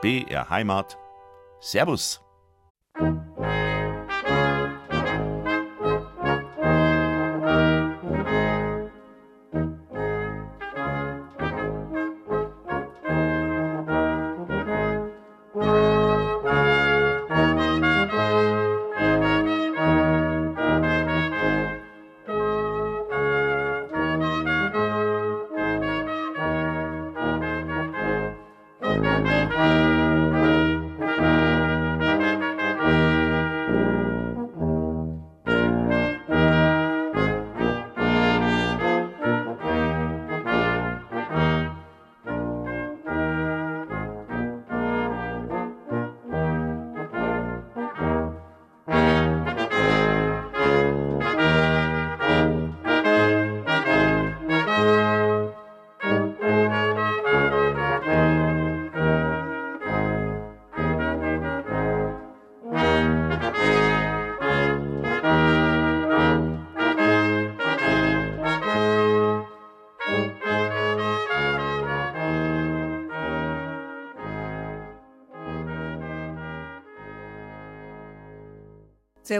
BR Heimat. Servus.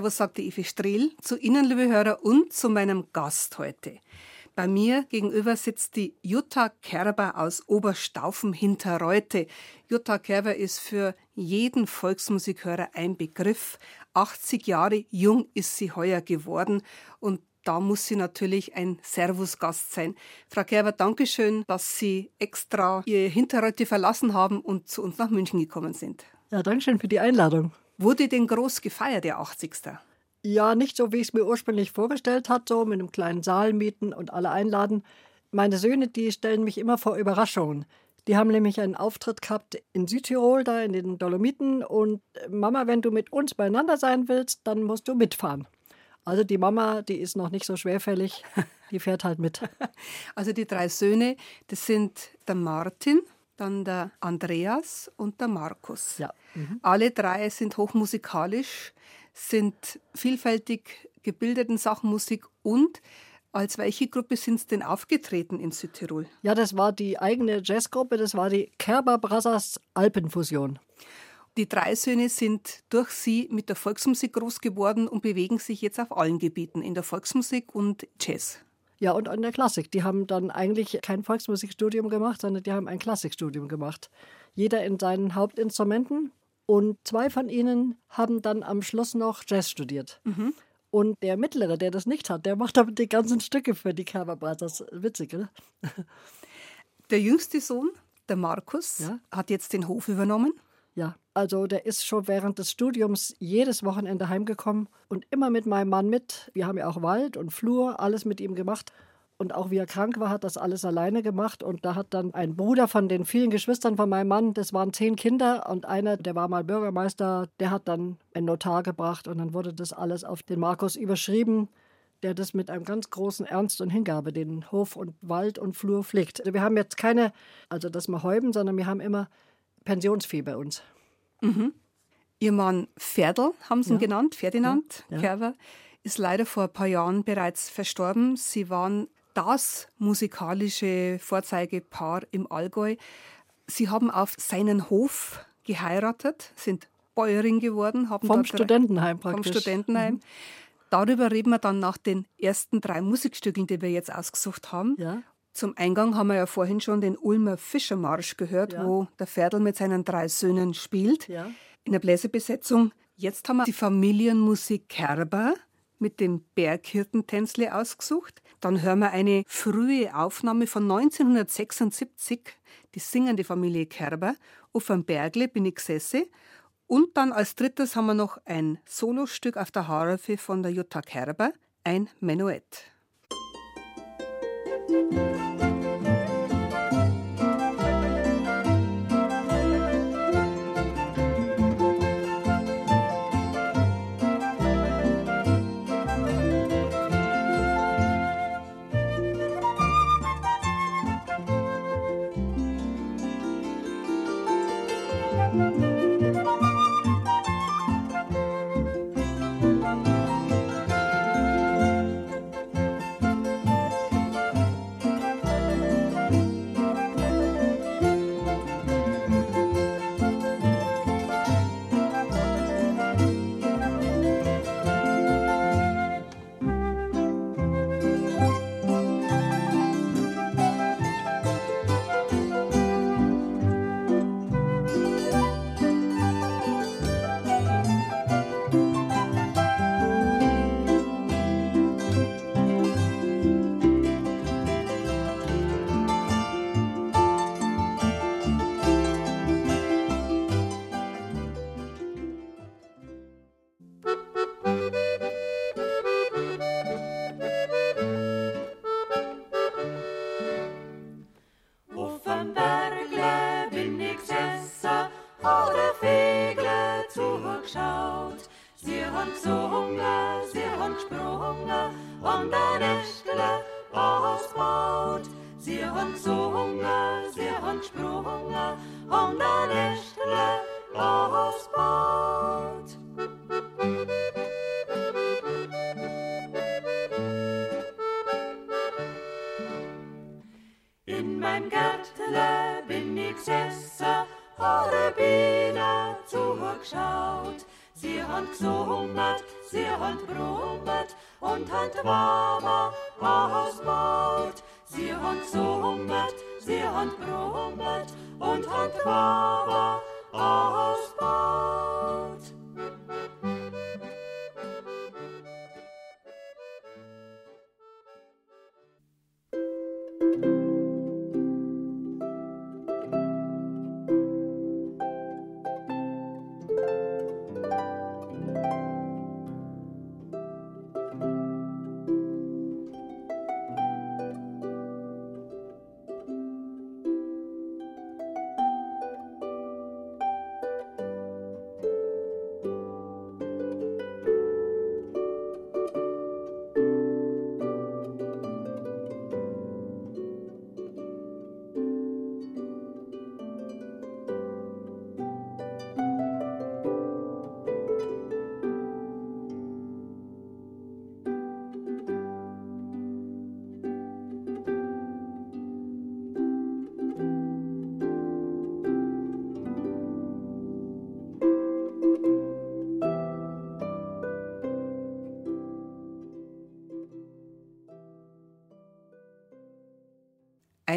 Servus, sagte Evi Strehl, zu Ihnen, liebe Hörer, und zu meinem Gast heute. Bei mir gegenüber sitzt die Jutta Kerber aus Oberstaufen hinter Reute. Jutta Kerber ist für jeden Volksmusikhörer ein Begriff. 80 Jahre jung ist sie heuer geworden und da muss sie natürlich ein Servusgast sein. Frau Kerber, danke schön, dass Sie extra Ihr Hinterreute verlassen haben und zu uns nach München gekommen sind. Ja, danke schön für die Einladung. Wurde denn groß gefeiert, der 80. Ja, nicht so, wie ich es mir ursprünglich vorgestellt hatte, so mit einem kleinen Saal mieten und alle einladen. Meine Söhne, die stellen mich immer vor Überraschungen. Die haben nämlich einen Auftritt gehabt in Südtirol, da in den Dolomiten. Und äh, Mama, wenn du mit uns beieinander sein willst, dann musst du mitfahren. Also die Mama, die ist noch nicht so schwerfällig, die fährt halt mit. Also die drei Söhne, das sind der Martin, dann der Andreas und der Markus. Ja. Mhm. Alle drei sind hochmusikalisch, sind vielfältig gebildet in Sachen Musik und als welche Gruppe sind Sie denn aufgetreten in Südtirol? Ja, das war die eigene Jazzgruppe, das war die Kerber Brothers Alpenfusion. Die drei Söhne sind durch Sie mit der Volksmusik groß geworden und bewegen sich jetzt auf allen Gebieten, in der Volksmusik und Jazz. Ja, und an der Klassik. Die haben dann eigentlich kein Volksmusikstudium gemacht, sondern die haben ein Klassikstudium gemacht. Jeder in seinen Hauptinstrumenten. Und zwei von ihnen haben dann am Schluss noch Jazz studiert. Mhm. Und der Mittlere, der das nicht hat, der macht aber die ganzen Stücke für die Kerber Brothers. Witzig, oder? Der jüngste Sohn, der Markus, ja? hat jetzt den Hof übernommen. Ja, also der ist schon während des Studiums jedes Wochenende heimgekommen und immer mit meinem Mann mit. Wir haben ja auch Wald und Flur, alles mit ihm gemacht. Und auch wie er krank war, hat das alles alleine gemacht. Und da hat dann ein Bruder von den vielen Geschwistern von meinem Mann, das waren zehn Kinder und einer, der war mal Bürgermeister, der hat dann einen Notar gebracht und dann wurde das alles auf den Markus überschrieben, der das mit einem ganz großen Ernst und Hingabe den Hof und Wald und Flur pflegt. Also wir haben jetzt keine, also das mal häuben, sondern wir haben immer Pensionsfee bei uns. Mhm. Ihr Mann Ferdl, haben Sie ihn genannt, Ferdinand ja. Kerber, ist leider vor ein paar Jahren bereits verstorben. Sie waren das musikalische Vorzeigepaar im Allgäu. Sie haben auf seinen Hof geheiratet, sind Bäuerin geworden, haben vom Studentenheim praktisch. Vom Studentenheim. Mhm. Darüber reden wir dann nach den ersten drei Musikstücken, die wir jetzt ausgesucht haben. Ja. Zum Eingang haben wir ja vorhin schon den Ulmer Fischermarsch gehört, ja. wo der Ferdl mit seinen drei Söhnen spielt. Ja. In der Bläserbesetzung. Jetzt haben wir die Familienmusik Kerber mit dem Berghirtentänzle ausgesucht. Dann hören wir eine frühe Aufnahme von 1976, die singende Familie Kerber. Auf einem Bergle bin ich gesessen. Und dann als drittes haben wir noch ein Solostück auf der Harfe von der Jutta Kerber, ein Menuett. Musik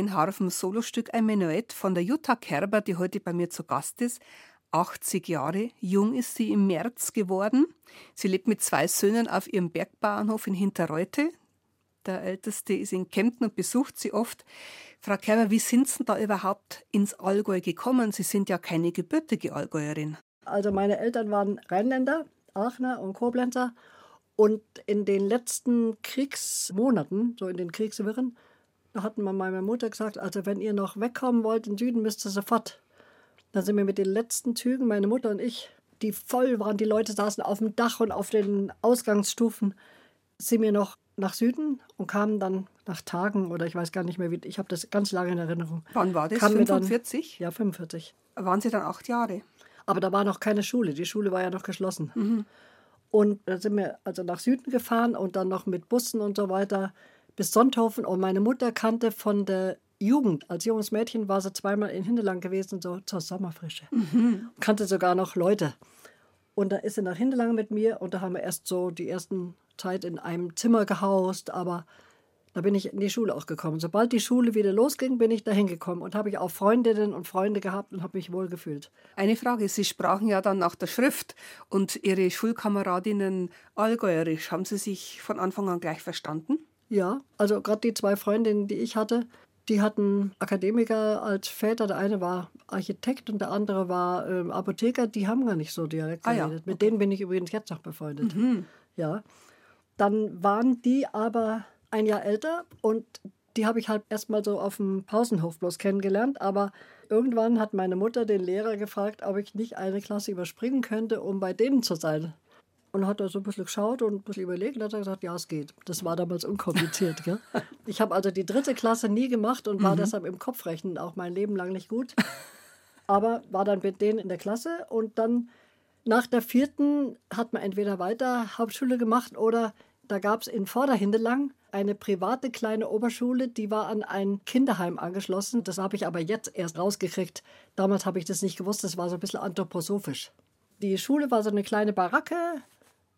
ein Harfen-Solostück, ein Menuett von der Jutta Kerber, die heute bei mir zu Gast ist. 80 Jahre jung ist sie im März geworden. Sie lebt mit zwei Söhnen auf ihrem Bergbauernhof in Hinterreute. Der älteste ist in Kempten und besucht sie oft. Frau Kerber, wie sind Sie da überhaupt ins Allgäu gekommen? Sie sind ja keine gebürtige Allgäuerin. Also meine Eltern waren Rheinländer, Aachener und Koblenzer. Und in den letzten Kriegsmonaten, so in den Kriegswirren, da hatten wir meiner Mutter gesagt, also wenn ihr noch wegkommen wollt in Süden, müsst ihr sofort. Dann sind wir mit den letzten Zügen, meine Mutter und ich, die voll waren, die Leute saßen auf dem Dach und auf den Ausgangsstufen, sind wir noch nach Süden und kamen dann nach Tagen oder ich weiß gar nicht mehr, wie, ich habe das ganz lange in Erinnerung. Wann war das? 45? Dann, ja, 45. Waren Sie dann acht Jahre? Aber da war noch keine Schule. Die Schule war ja noch geschlossen. Mhm. Und da sind wir also nach Süden gefahren und dann noch mit Bussen und so weiter bis Sonthofen. Und meine Mutter kannte von der Jugend, als junges Mädchen war sie zweimal in Hindelang gewesen, so zur Sommerfrische. Mhm. Kannte sogar noch Leute. Und da ist sie nach Hindelang mit mir und da haben wir erst so die ersten Zeit in einem Zimmer gehaust, aber da bin ich in die Schule auch gekommen. Sobald die Schule wieder losging, bin ich da hingekommen und habe ich auch Freundinnen und Freunde gehabt und habe mich wohl gefühlt. Eine Frage, Sie sprachen ja dann nach der Schrift und Ihre Schulkameradinnen allgäuerisch. Haben Sie sich von Anfang an gleich verstanden? Ja, also gerade die zwei Freundinnen, die ich hatte, die hatten Akademiker als Väter. Der eine war Architekt und der andere war ähm, Apotheker. Die haben gar nicht so direkt ah, geredet. Ja. Mit denen bin ich übrigens jetzt noch befreundet. Mhm. Ja. Dann waren die aber ein Jahr älter und die habe ich halt erstmal so auf dem Pausenhof bloß kennengelernt. Aber irgendwann hat meine Mutter den Lehrer gefragt, ob ich nicht eine Klasse überspringen könnte, um bei denen zu sein. Und hat er so ein bisschen geschaut und ein bisschen überlegt und hat gesagt, ja, es geht. Das war damals unkompliziert. Gell? Ich habe also die dritte Klasse nie gemacht und war mhm. deshalb im Kopfrechnen auch mein Leben lang nicht gut. Aber war dann mit denen in der Klasse und dann nach der vierten hat man entweder weiter Hauptschule gemacht oder da gab es in Vorderhindelang eine private kleine Oberschule, die war an ein Kinderheim angeschlossen. Das habe ich aber jetzt erst rausgekriegt. Damals habe ich das nicht gewusst, das war so ein bisschen anthroposophisch. Die Schule war so eine kleine Baracke,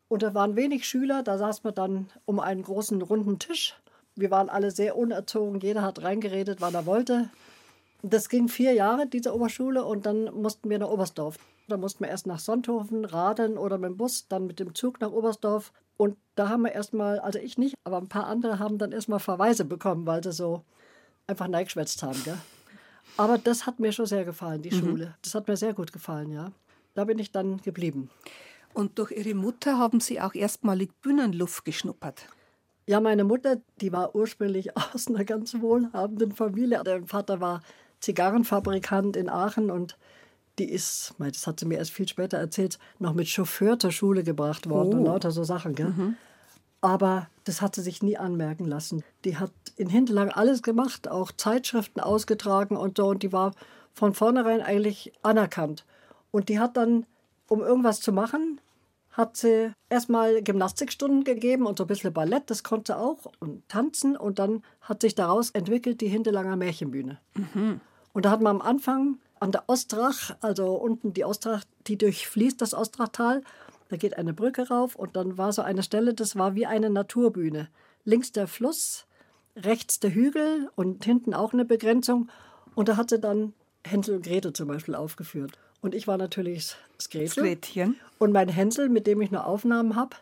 und da waren wenig Schüler, da saß man dann um einen großen runden Tisch. Wir waren alle sehr unerzogen, jeder hat reingeredet, wann er wollte. Das ging vier Jahre, diese Oberschule, und dann mussten wir nach Oberstdorf. Da mussten wir erst nach Sonthofen radeln oder mit dem Bus, dann mit dem Zug nach Oberstdorf. Und da haben wir erstmal, also ich nicht, aber ein paar andere haben dann erstmal Verweise bekommen, weil sie so einfach neigeschwätzt haben. Gell? Aber das hat mir schon sehr gefallen, die mhm. Schule. Das hat mir sehr gut gefallen, ja. Da bin ich dann geblieben. Und durch Ihre Mutter haben Sie auch erstmalig Bühnenluft geschnuppert. Ja, meine Mutter, die war ursprünglich aus einer ganz wohlhabenden Familie. Der Vater war Zigarrenfabrikant in Aachen und die ist, das hat sie mir erst viel später erzählt, noch mit Chauffeur zur Schule gebracht worden oh. und lauter so Sachen. Gell? Mhm. Aber das hat sie sich nie anmerken lassen. Die hat in Hinterlang alles gemacht, auch Zeitschriften ausgetragen und so. Und die war von vornherein eigentlich anerkannt. Und die hat dann, um irgendwas zu machen, hat sie erstmal Gymnastikstunden gegeben und so ein bisschen Ballett, das konnte auch, und tanzen. Und dann hat sich daraus entwickelt die Hinterlanger Märchenbühne. Mhm. Und da hat man am Anfang an der Ostrach, also unten die Ostrach, die durchfließt das Ostrachtal, da geht eine Brücke rauf und dann war so eine Stelle, das war wie eine Naturbühne. Links der Fluss, rechts der Hügel und hinten auch eine Begrenzung. Und da hat sie dann Hänsel und Gretel zum Beispiel aufgeführt. Und ich war natürlich das Gretel. Gretchen. Und mein Hänsel, mit dem ich nur Aufnahmen habe,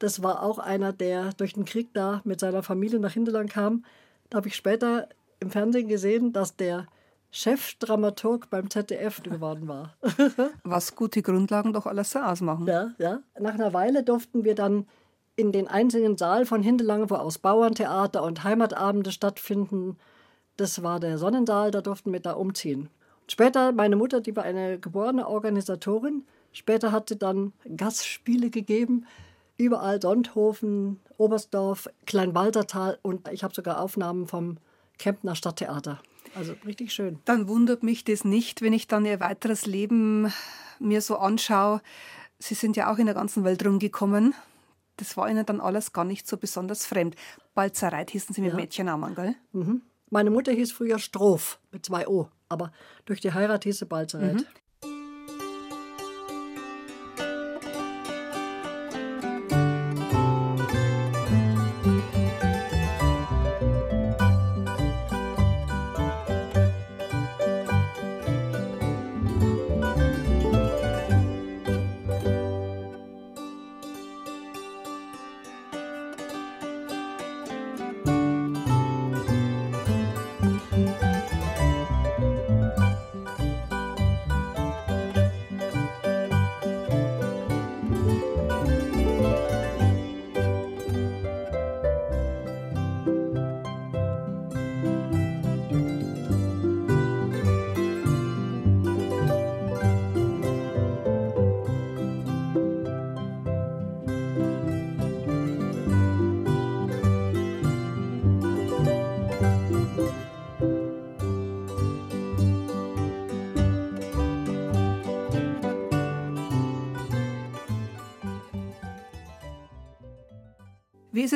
das war auch einer, der durch den Krieg da mit seiner Familie nach Hinterland kam. Da habe ich später im Fernsehen gesehen, dass der Chefdramaturg beim ZDF geworden war. Was gute Grundlagen doch alles so ausmachen. Ja, ja. Nach einer Weile durften wir dann in den einzelnen Saal von Hinterlange, wo aus Bauerntheater und Heimatabende stattfinden. Das war der Sonnensaal, da durften wir da umziehen. Später, meine Mutter, die war eine geborene Organisatorin. Später hat sie dann Gastspiele gegeben. Überall Sonthofen, Oberstdorf, Kleinwaltertal und ich habe sogar Aufnahmen vom Kempner Stadttheater. Also richtig schön. Dann wundert mich das nicht, wenn ich dann ihr weiteres Leben mir so anschaue. Sie sind ja auch in der ganzen Welt rumgekommen. Das war Ihnen dann alles gar nicht so besonders fremd. Balzereit hießen Sie mit ja. Mädchennamen, gell? Mhm. Meine Mutter hieß früher Strof mit zwei O, aber durch die Heirat hieß sie Balzereit. Mhm.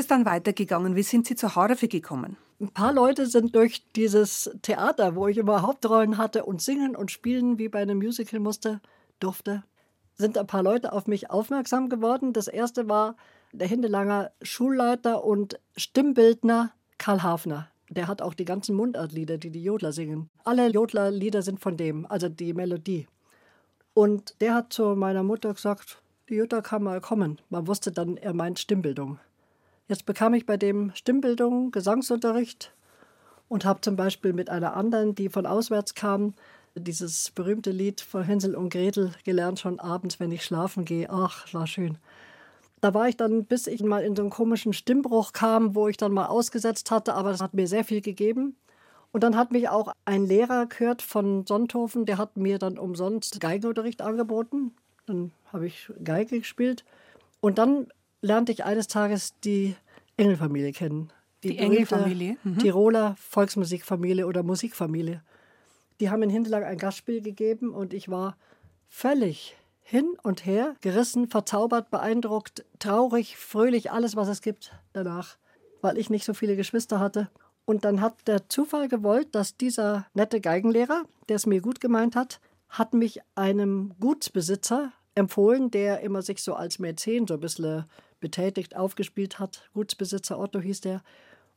Es dann weitergegangen? Wie sind Sie zur Harfe gekommen? Ein paar Leute sind durch dieses Theater, wo ich immer Hauptrollen hatte und singen und spielen wie bei einem Musical musste, durfte, sind ein paar Leute auf mich aufmerksam geworden. Das erste war der Hindelanger Schulleiter und Stimmbildner Karl Hafner. Der hat auch die ganzen Mundartlieder, die die Jodler singen. Alle Jodlerlieder sind von dem, also die Melodie. Und der hat zu meiner Mutter gesagt, die Jutta kann mal kommen. Man wusste dann, er meint Stimmbildung. Jetzt bekam ich bei dem Stimmbildung, Gesangsunterricht und habe zum Beispiel mit einer anderen, die von auswärts kam, dieses berühmte Lied von Hänsel und Gretel gelernt, schon abends, wenn ich schlafen gehe. Ach, war schön. Da war ich dann, bis ich mal in so einen komischen Stimmbruch kam, wo ich dann mal ausgesetzt hatte, aber das hat mir sehr viel gegeben. Und dann hat mich auch ein Lehrer gehört von Sonthofen, der hat mir dann umsonst Geigenunterricht angeboten. Dann habe ich Geige gespielt. Und dann lernte ich eines Tages die Engelfamilie kennen. Die, die Engelfamilie? Mhm. Tiroler Volksmusikfamilie oder Musikfamilie. Die haben in Hinterlang ein Gastspiel gegeben und ich war völlig hin und her, gerissen, verzaubert, beeindruckt, traurig, fröhlich, alles, was es gibt danach, weil ich nicht so viele Geschwister hatte. Und dann hat der Zufall gewollt, dass dieser nette Geigenlehrer, der es mir gut gemeint hat, hat mich einem Gutsbesitzer empfohlen, der immer sich so als Mäzen so ein bisschen betätigt, aufgespielt hat. Gutsbesitzer Otto hieß der.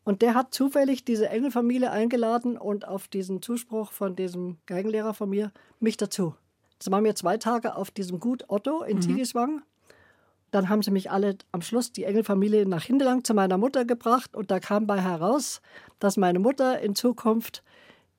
Und der hat zufällig diese Engelfamilie eingeladen und auf diesen Zuspruch von diesem Geigenlehrer von mir mich dazu. Das waren wir zwei Tage auf diesem Gut Otto in mhm. Ziegiswang. Dann haben sie mich alle am Schluss, die Engelfamilie, nach Hindelang zu meiner Mutter gebracht. Und da kam bei heraus, dass meine Mutter in Zukunft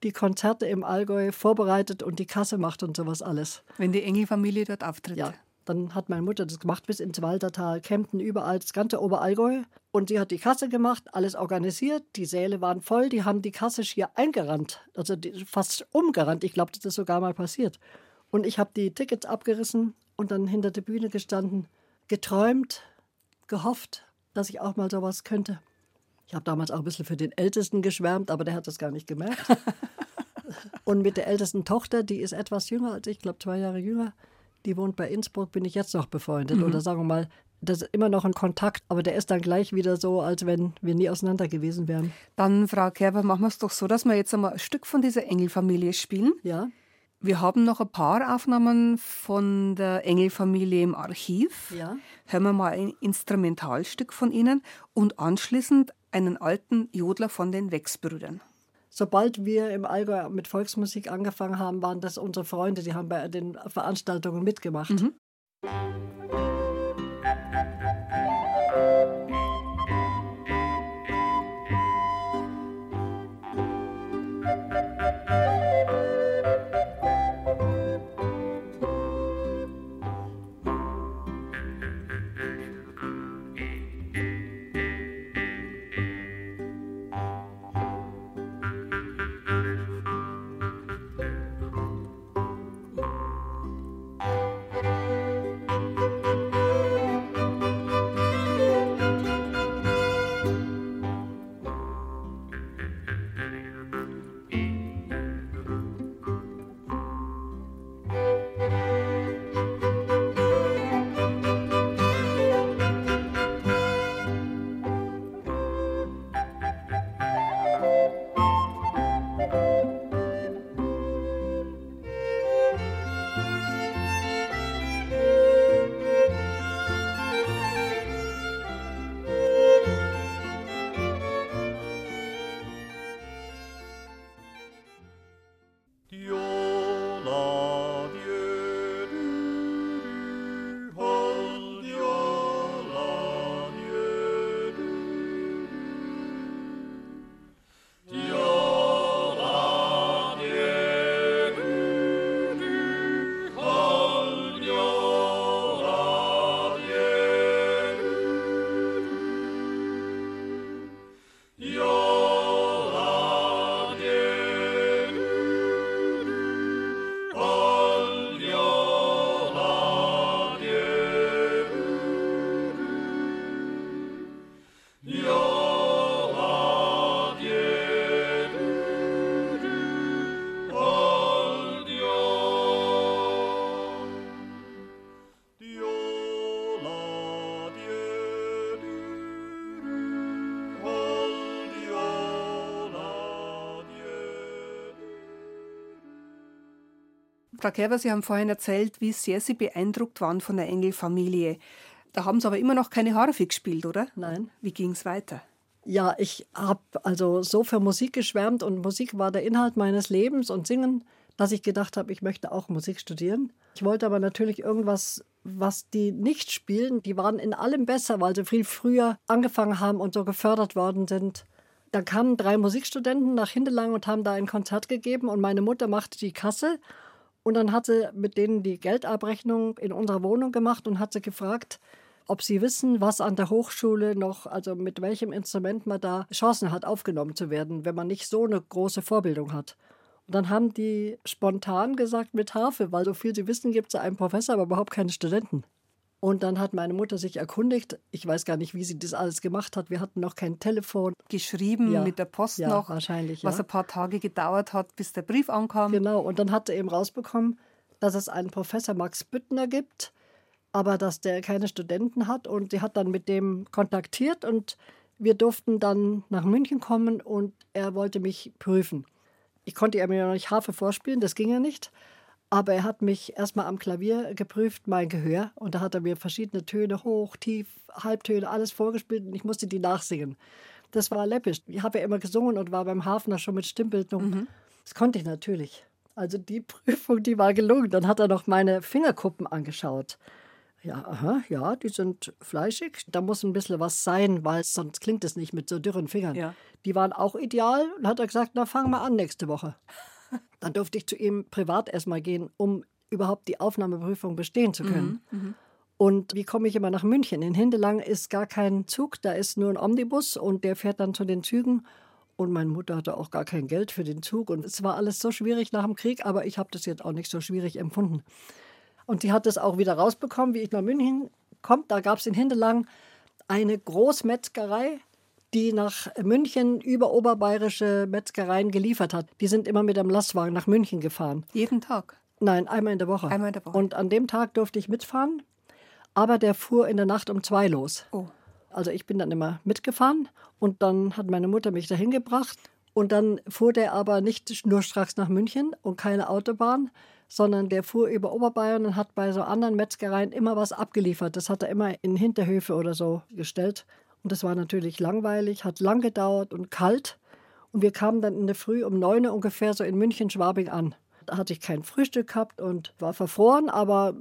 die Konzerte im Allgäu vorbereitet und die Kasse macht und sowas alles. Wenn die Engelfamilie dort auftritt. Ja, dann hat meine Mutter das gemacht bis ins Waltertal, Kempten, überall, das ganze Oberallgäu. Und sie hat die Kasse gemacht, alles organisiert. Die Säle waren voll, die haben die Kasse schier eingerannt. Also fast umgerannt. Ich glaube, das ist sogar mal passiert. Und ich habe die Tickets abgerissen und dann hinter der Bühne gestanden, geträumt, gehofft dass ich auch mal sowas könnte. Ich habe damals auch ein bisschen für den Ältesten geschwärmt, aber der hat das gar nicht gemerkt. Und mit der ältesten Tochter, die ist etwas jünger als ich, glaube zwei Jahre jünger, die wohnt bei Innsbruck, bin ich jetzt noch befreundet. Mhm. Oder sagen wir mal, das ist immer noch ein Kontakt, aber der ist dann gleich wieder so, als wenn wir nie auseinander gewesen wären. Dann, Frau Kerber, machen wir es doch so, dass wir jetzt einmal ein Stück von dieser Engelfamilie spielen. Ja. Wir haben noch ein paar Aufnahmen von der Engelfamilie im Archiv. Ja. Hören wir mal ein Instrumentalstück von ihnen und anschließend einen alten Jodler von den Wechsbrüdern. Sobald wir im Allgäu mit Volksmusik angefangen haben, waren das unsere Freunde, die haben bei den Veranstaltungen mitgemacht. Mhm. Frau Kerber, Sie haben vorhin erzählt, wie sehr Sie beeindruckt waren von der Engelfamilie. Da haben Sie aber immer noch keine Harfe gespielt, oder? Nein. Wie ging es weiter? Ja, ich habe also so für Musik geschwärmt und Musik war der Inhalt meines Lebens und Singen, dass ich gedacht habe, ich möchte auch Musik studieren. Ich wollte aber natürlich irgendwas, was die nicht spielen. Die waren in allem besser, weil sie viel früher angefangen haben und so gefördert worden sind. Da kamen drei Musikstudenten nach Hindelang und haben da ein Konzert gegeben und meine Mutter machte die Kasse und dann hat sie mit denen die Geldabrechnung in unserer Wohnung gemacht und hat sie gefragt, ob sie wissen, was an der Hochschule noch, also mit welchem Instrument man da Chancen hat, aufgenommen zu werden, wenn man nicht so eine große Vorbildung hat. Und dann haben die spontan gesagt mit Harfe, weil so viel sie wissen, gibt es einen Professor, aber überhaupt keine Studenten. Und dann hat meine Mutter sich erkundigt. Ich weiß gar nicht, wie sie das alles gemacht hat. Wir hatten noch kein Telefon. Geschrieben ja. mit der Post ja, noch. Wahrscheinlich. Was ja. ein paar Tage gedauert hat, bis der Brief ankam. Genau. Und dann hat sie eben rausbekommen, dass es einen Professor Max Büttner gibt, aber dass der keine Studenten hat. Und sie hat dann mit dem kontaktiert und wir durften dann nach München kommen und er wollte mich prüfen. Ich konnte ihm ja noch nicht Harfe vorspielen, das ging ja nicht. Aber er hat mich erstmal am Klavier geprüft, mein Gehör. Und da hat er mir verschiedene Töne, hoch, tief, Halbtöne, alles vorgespielt und ich musste die nachsingen. Das war läppisch. Ich habe ja immer gesungen und war beim Hafner schon mit Stimmbildung. Mhm. Das konnte ich natürlich. Also die Prüfung, die war gelungen. Dann hat er noch meine Fingerkuppen angeschaut. Ja, aha, ja, die sind fleischig. Da muss ein bisschen was sein, weil sonst klingt es nicht mit so dürren Fingern. Ja. Die waren auch ideal. Und hat er gesagt, na, fangen wir an nächste Woche. Dann durfte ich zu ihm privat erstmal gehen, um überhaupt die Aufnahmeprüfung bestehen zu können. Mhm, mhm, und wie komme ich immer nach München? In Hindelang ist gar kein Zug, da ist nur ein Omnibus und der fährt dann zu den Zügen. Und meine Mutter hatte auch gar kein Geld für den Zug. Und es war alles so schwierig nach dem Krieg, aber ich habe das jetzt auch nicht so schwierig empfunden. Und sie hat das auch wieder rausbekommen, wie ich nach München komme. Da gab es in Hindelang eine Großmetzgerei, die nach München über oberbayerische Metzgereien geliefert hat. Die sind immer mit einem Lastwagen nach München gefahren. Jeden Tag? Nein, einmal in der Woche. Einmal in der Woche. Und an dem Tag durfte ich mitfahren, aber der fuhr in der Nacht um zwei los. Oh. Also ich bin dann immer mitgefahren und dann hat meine Mutter mich dahin gebracht und dann fuhr der aber nicht schnurstracks nach München und keine Autobahn, sondern der fuhr über Oberbayern und hat bei so anderen Metzgereien immer was abgeliefert. Das hat er immer in Hinterhöfe oder so gestellt. Und das war natürlich langweilig, hat lang gedauert und kalt. Und wir kamen dann in der Früh um neun Uhr ungefähr so in München-Schwabing an. Da hatte ich kein Frühstück gehabt und war verfroren, aber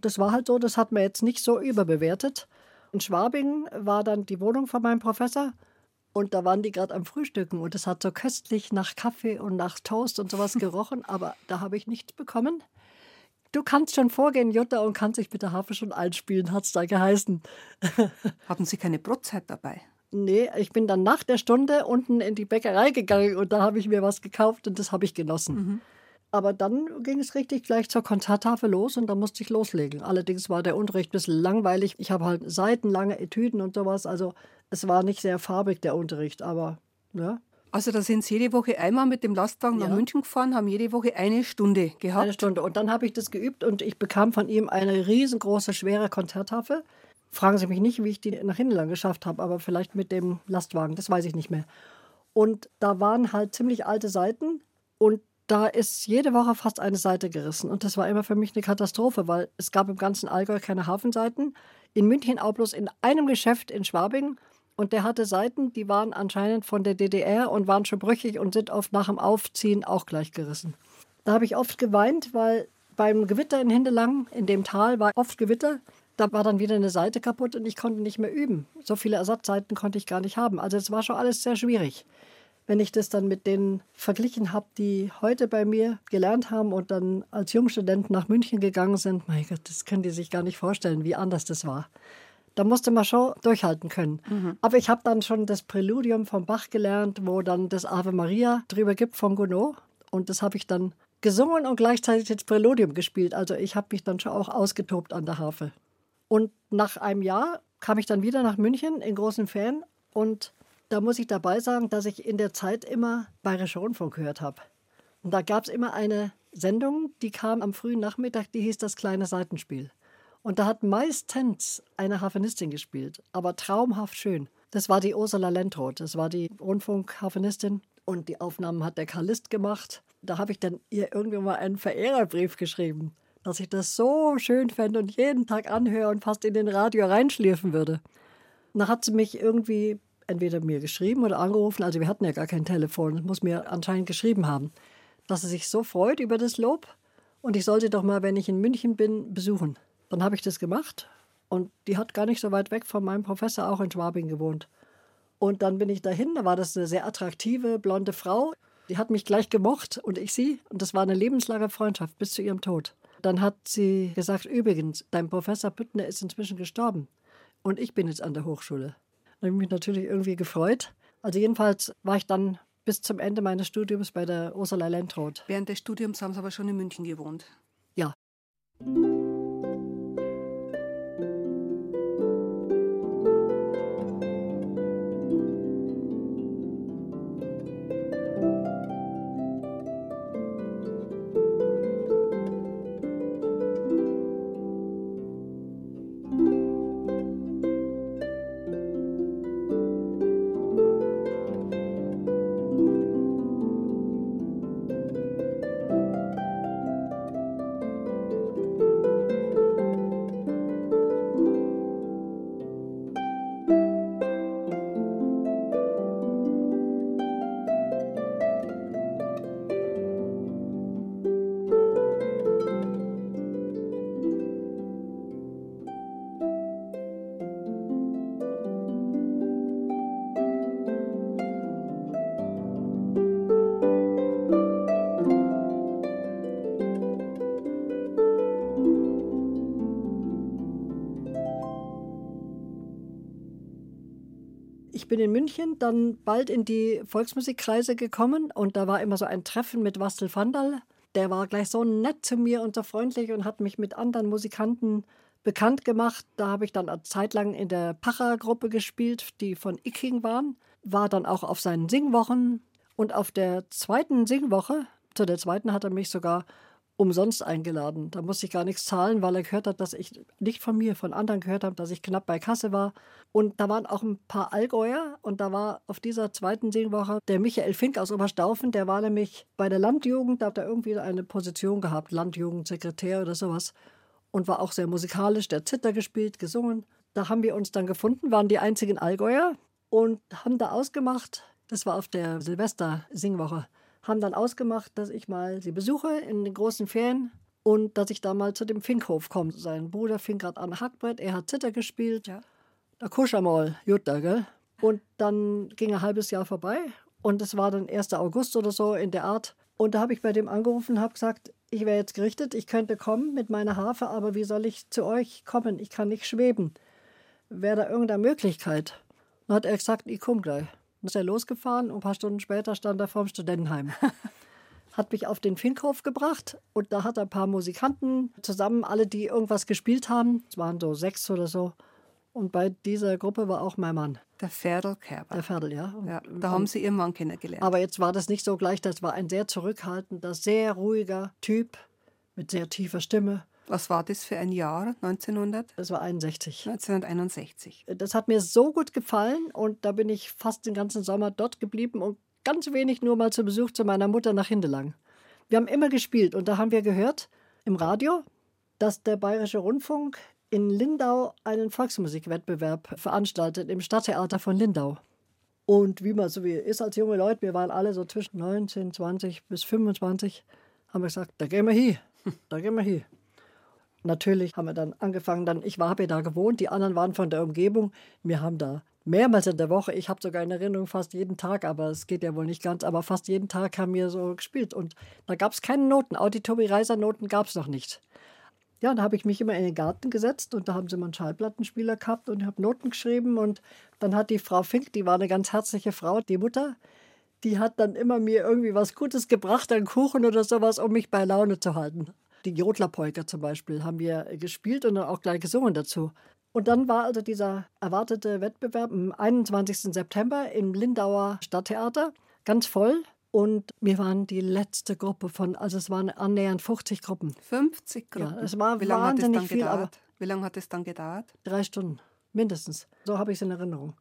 das war halt so, das hat man jetzt nicht so überbewertet. In Schwabing war dann die Wohnung von meinem Professor und da waren die gerade am Frühstücken und es hat so köstlich nach Kaffee und nach Toast und sowas gerochen, aber da habe ich nichts bekommen. Du kannst schon vorgehen, Jutta, und kannst dich mit der Harfe schon einspielen, hat es da geheißen. Hatten Sie keine Brotzeit dabei? Nee, ich bin dann nach der Stunde unten in die Bäckerei gegangen und da habe ich mir was gekauft und das habe ich genossen. Mhm. Aber dann ging es richtig gleich zur Konzerttafel los und da musste ich loslegen. Allerdings war der Unterricht ein bisschen langweilig. Ich habe halt seitenlange Etüden und sowas. Also es war nicht sehr farbig, der Unterricht, aber ja. Also da sind Sie jede Woche einmal mit dem Lastwagen ja. nach München gefahren, haben jede Woche eine Stunde gehabt. Eine Stunde. Und dann habe ich das geübt und ich bekam von ihm eine riesengroße, schwere Konzerttafel. Fragen Sie mich nicht, wie ich die nach hinten lang geschafft habe, aber vielleicht mit dem Lastwagen, das weiß ich nicht mehr. Und da waren halt ziemlich alte Seiten und da ist jede Woche fast eine Seite gerissen. Und das war immer für mich eine Katastrophe, weil es gab im ganzen Allgäu keine Hafenseiten. In München auch bloß in einem Geschäft in Schwabing. Und der hatte Seiten, die waren anscheinend von der DDR und waren schon brüchig und sind oft nach dem Aufziehen auch gleich gerissen. Da habe ich oft geweint, weil beim Gewitter in Hindelang, in dem Tal, war oft Gewitter. Da war dann wieder eine Seite kaputt und ich konnte nicht mehr üben. So viele Ersatzseiten konnte ich gar nicht haben. Also es war schon alles sehr schwierig wenn ich das dann mit denen verglichen habe, die heute bei mir gelernt haben und dann als Jungstudenten nach München gegangen sind, mein Gott, das können die sich gar nicht vorstellen, wie anders das war. Da musste man schon durchhalten können. Mhm. Aber ich habe dann schon das Präludium vom Bach gelernt, wo dann das Ave Maria drüber gibt vom Gounod. Und das habe ich dann gesungen und gleichzeitig das Präludium gespielt. Also ich habe mich dann schon auch ausgetobt an der Harfe. Und nach einem Jahr kam ich dann wieder nach München in großen Ferien und da muss ich dabei sagen, dass ich in der Zeit immer Bayerische Rundfunk gehört habe. Und da gab es immer eine Sendung, die kam am frühen Nachmittag, die hieß Das kleine Seitenspiel. Und da hat meistens eine Harfenistin gespielt, aber traumhaft schön. Das war die Ursula Lentroth, das war die Rundfunk-Harfenistin. Und die Aufnahmen hat der Karl List gemacht. Da habe ich dann ihr irgendwann mal einen Verehrerbrief geschrieben, dass ich das so schön fände und jeden Tag anhöre und fast in den Radio reinschlürfen würde. Und da hat sie mich irgendwie entweder mir geschrieben oder angerufen, also wir hatten ja gar kein Telefon, muss mir anscheinend geschrieben haben, dass er sich so freut über das Lob und ich sollte doch mal, wenn ich in München bin, besuchen. Dann habe ich das gemacht und die hat gar nicht so weit weg von meinem Professor auch in Schwabing gewohnt. Und dann bin ich dahin, da war das eine sehr attraktive, blonde Frau. Die hat mich gleich gemocht und ich sie. Und das war eine lebenslange Freundschaft bis zu ihrem Tod. Dann hat sie gesagt, übrigens, dein Professor Büttner ist inzwischen gestorben. Und ich bin jetzt an der Hochschule. Da habe ich mich natürlich irgendwie gefreut. Also jedenfalls war ich dann bis zum Ende meines Studiums bei der Ursula Lentroth. Während des Studiums haben Sie aber schon in München gewohnt? Ja. Bin in München dann bald in die Volksmusikkreise gekommen und da war immer so ein Treffen mit Wastel Vandal. Der war gleich so nett zu mir und so freundlich und hat mich mit anderen Musikanten bekannt gemacht. Da habe ich dann eine Zeit lang in der Pacha-Gruppe gespielt, die von Icking waren. War dann auch auf seinen Singwochen. Und auf der zweiten Singwoche, zu der zweiten hat er mich sogar umsonst eingeladen. Da musste ich gar nichts zahlen, weil er gehört hat, dass ich nicht von mir, von anderen gehört habe, dass ich knapp bei Kasse war. Und da waren auch ein paar Allgäuer und da war auf dieser zweiten Singwoche der Michael Fink aus Oberstaufen, der war nämlich bei der Landjugend, da hat er irgendwie eine Position gehabt, Landjugendsekretär oder sowas und war auch sehr musikalisch, der Zitter gespielt, gesungen. Da haben wir uns dann gefunden, waren die einzigen Allgäuer und haben da ausgemacht, das war auf der Silvester-Singwoche, haben dann ausgemacht, dass ich mal sie besuche in den großen Ferien und dass ich da mal zu dem Finkhof komme. Sein Bruder fing gerade an Hackbrett, er hat Zitter gespielt. Ja. Da kusch mal, Jutta, gell? Und dann ging ein halbes Jahr vorbei und es war dann 1. August oder so in der Art. Und da habe ich bei dem angerufen und habe gesagt, ich wäre jetzt gerichtet, ich könnte kommen mit meiner Harfe, aber wie soll ich zu euch kommen? Ich kann nicht schweben. Wäre da irgendeine Möglichkeit? Dann hat er gesagt, ich komme gleich. Dann ist er losgefahren und ein paar Stunden später stand er vorm Studentenheim. hat mich auf den Finkhof gebracht und da hat er ein paar Musikanten zusammen, alle, die irgendwas gespielt haben. Es waren so sechs oder so. Und bei dieser Gruppe war auch mein Mann. Der Ferdl Kerber. Der Ferdl, ja. ja da haben Sie Ihren Mann kennengelernt. Aber jetzt war das nicht so gleich. Das war ein sehr zurückhaltender, sehr ruhiger Typ mit sehr tiefer Stimme. Was war das für ein Jahr, 1900? Das war 61. 1961. Das hat mir so gut gefallen und da bin ich fast den ganzen Sommer dort geblieben und ganz wenig nur mal zu Besuch zu meiner Mutter nach Hindelang. Wir haben immer gespielt und da haben wir gehört im Radio, dass der Bayerische Rundfunk in Lindau einen Volksmusikwettbewerb veranstaltet im Stadttheater von Lindau. Und wie man so wie ist als junge Leute, wir waren alle so zwischen 19, 20 bis 25, haben wir gesagt, da gehen wir hin, da gehen wir hin. Natürlich haben wir dann angefangen, dann, ich habe ja da gewohnt, die anderen waren von der Umgebung. Wir haben da mehrmals in der Woche, ich habe sogar in Erinnerung fast jeden Tag, aber es geht ja wohl nicht ganz, aber fast jeden Tag haben wir so gespielt. Und da gab es keine Noten, auch die Tobi Reiser Noten gab es noch nicht. Ja, da habe ich mich immer in den Garten gesetzt und da haben sie mal einen Schallplattenspieler gehabt und habe Noten geschrieben und dann hat die Frau Fink, die war eine ganz herzliche Frau, die Mutter, die hat dann immer mir irgendwie was Gutes gebracht, einen Kuchen oder sowas, um mich bei Laune zu halten die Jodlerpolka zum Beispiel haben wir gespielt und dann auch gleich gesungen dazu. Und dann war also dieser erwartete Wettbewerb am 21. September im Lindauer Stadttheater ganz voll. Und wir waren die letzte Gruppe von, also es waren annähernd 50 Gruppen. 50 Gruppen? Ja, es war Wie lange wahnsinnig viel. Aber Wie lange hat es dann gedauert? Drei Stunden, mindestens. So habe ich es in Erinnerung.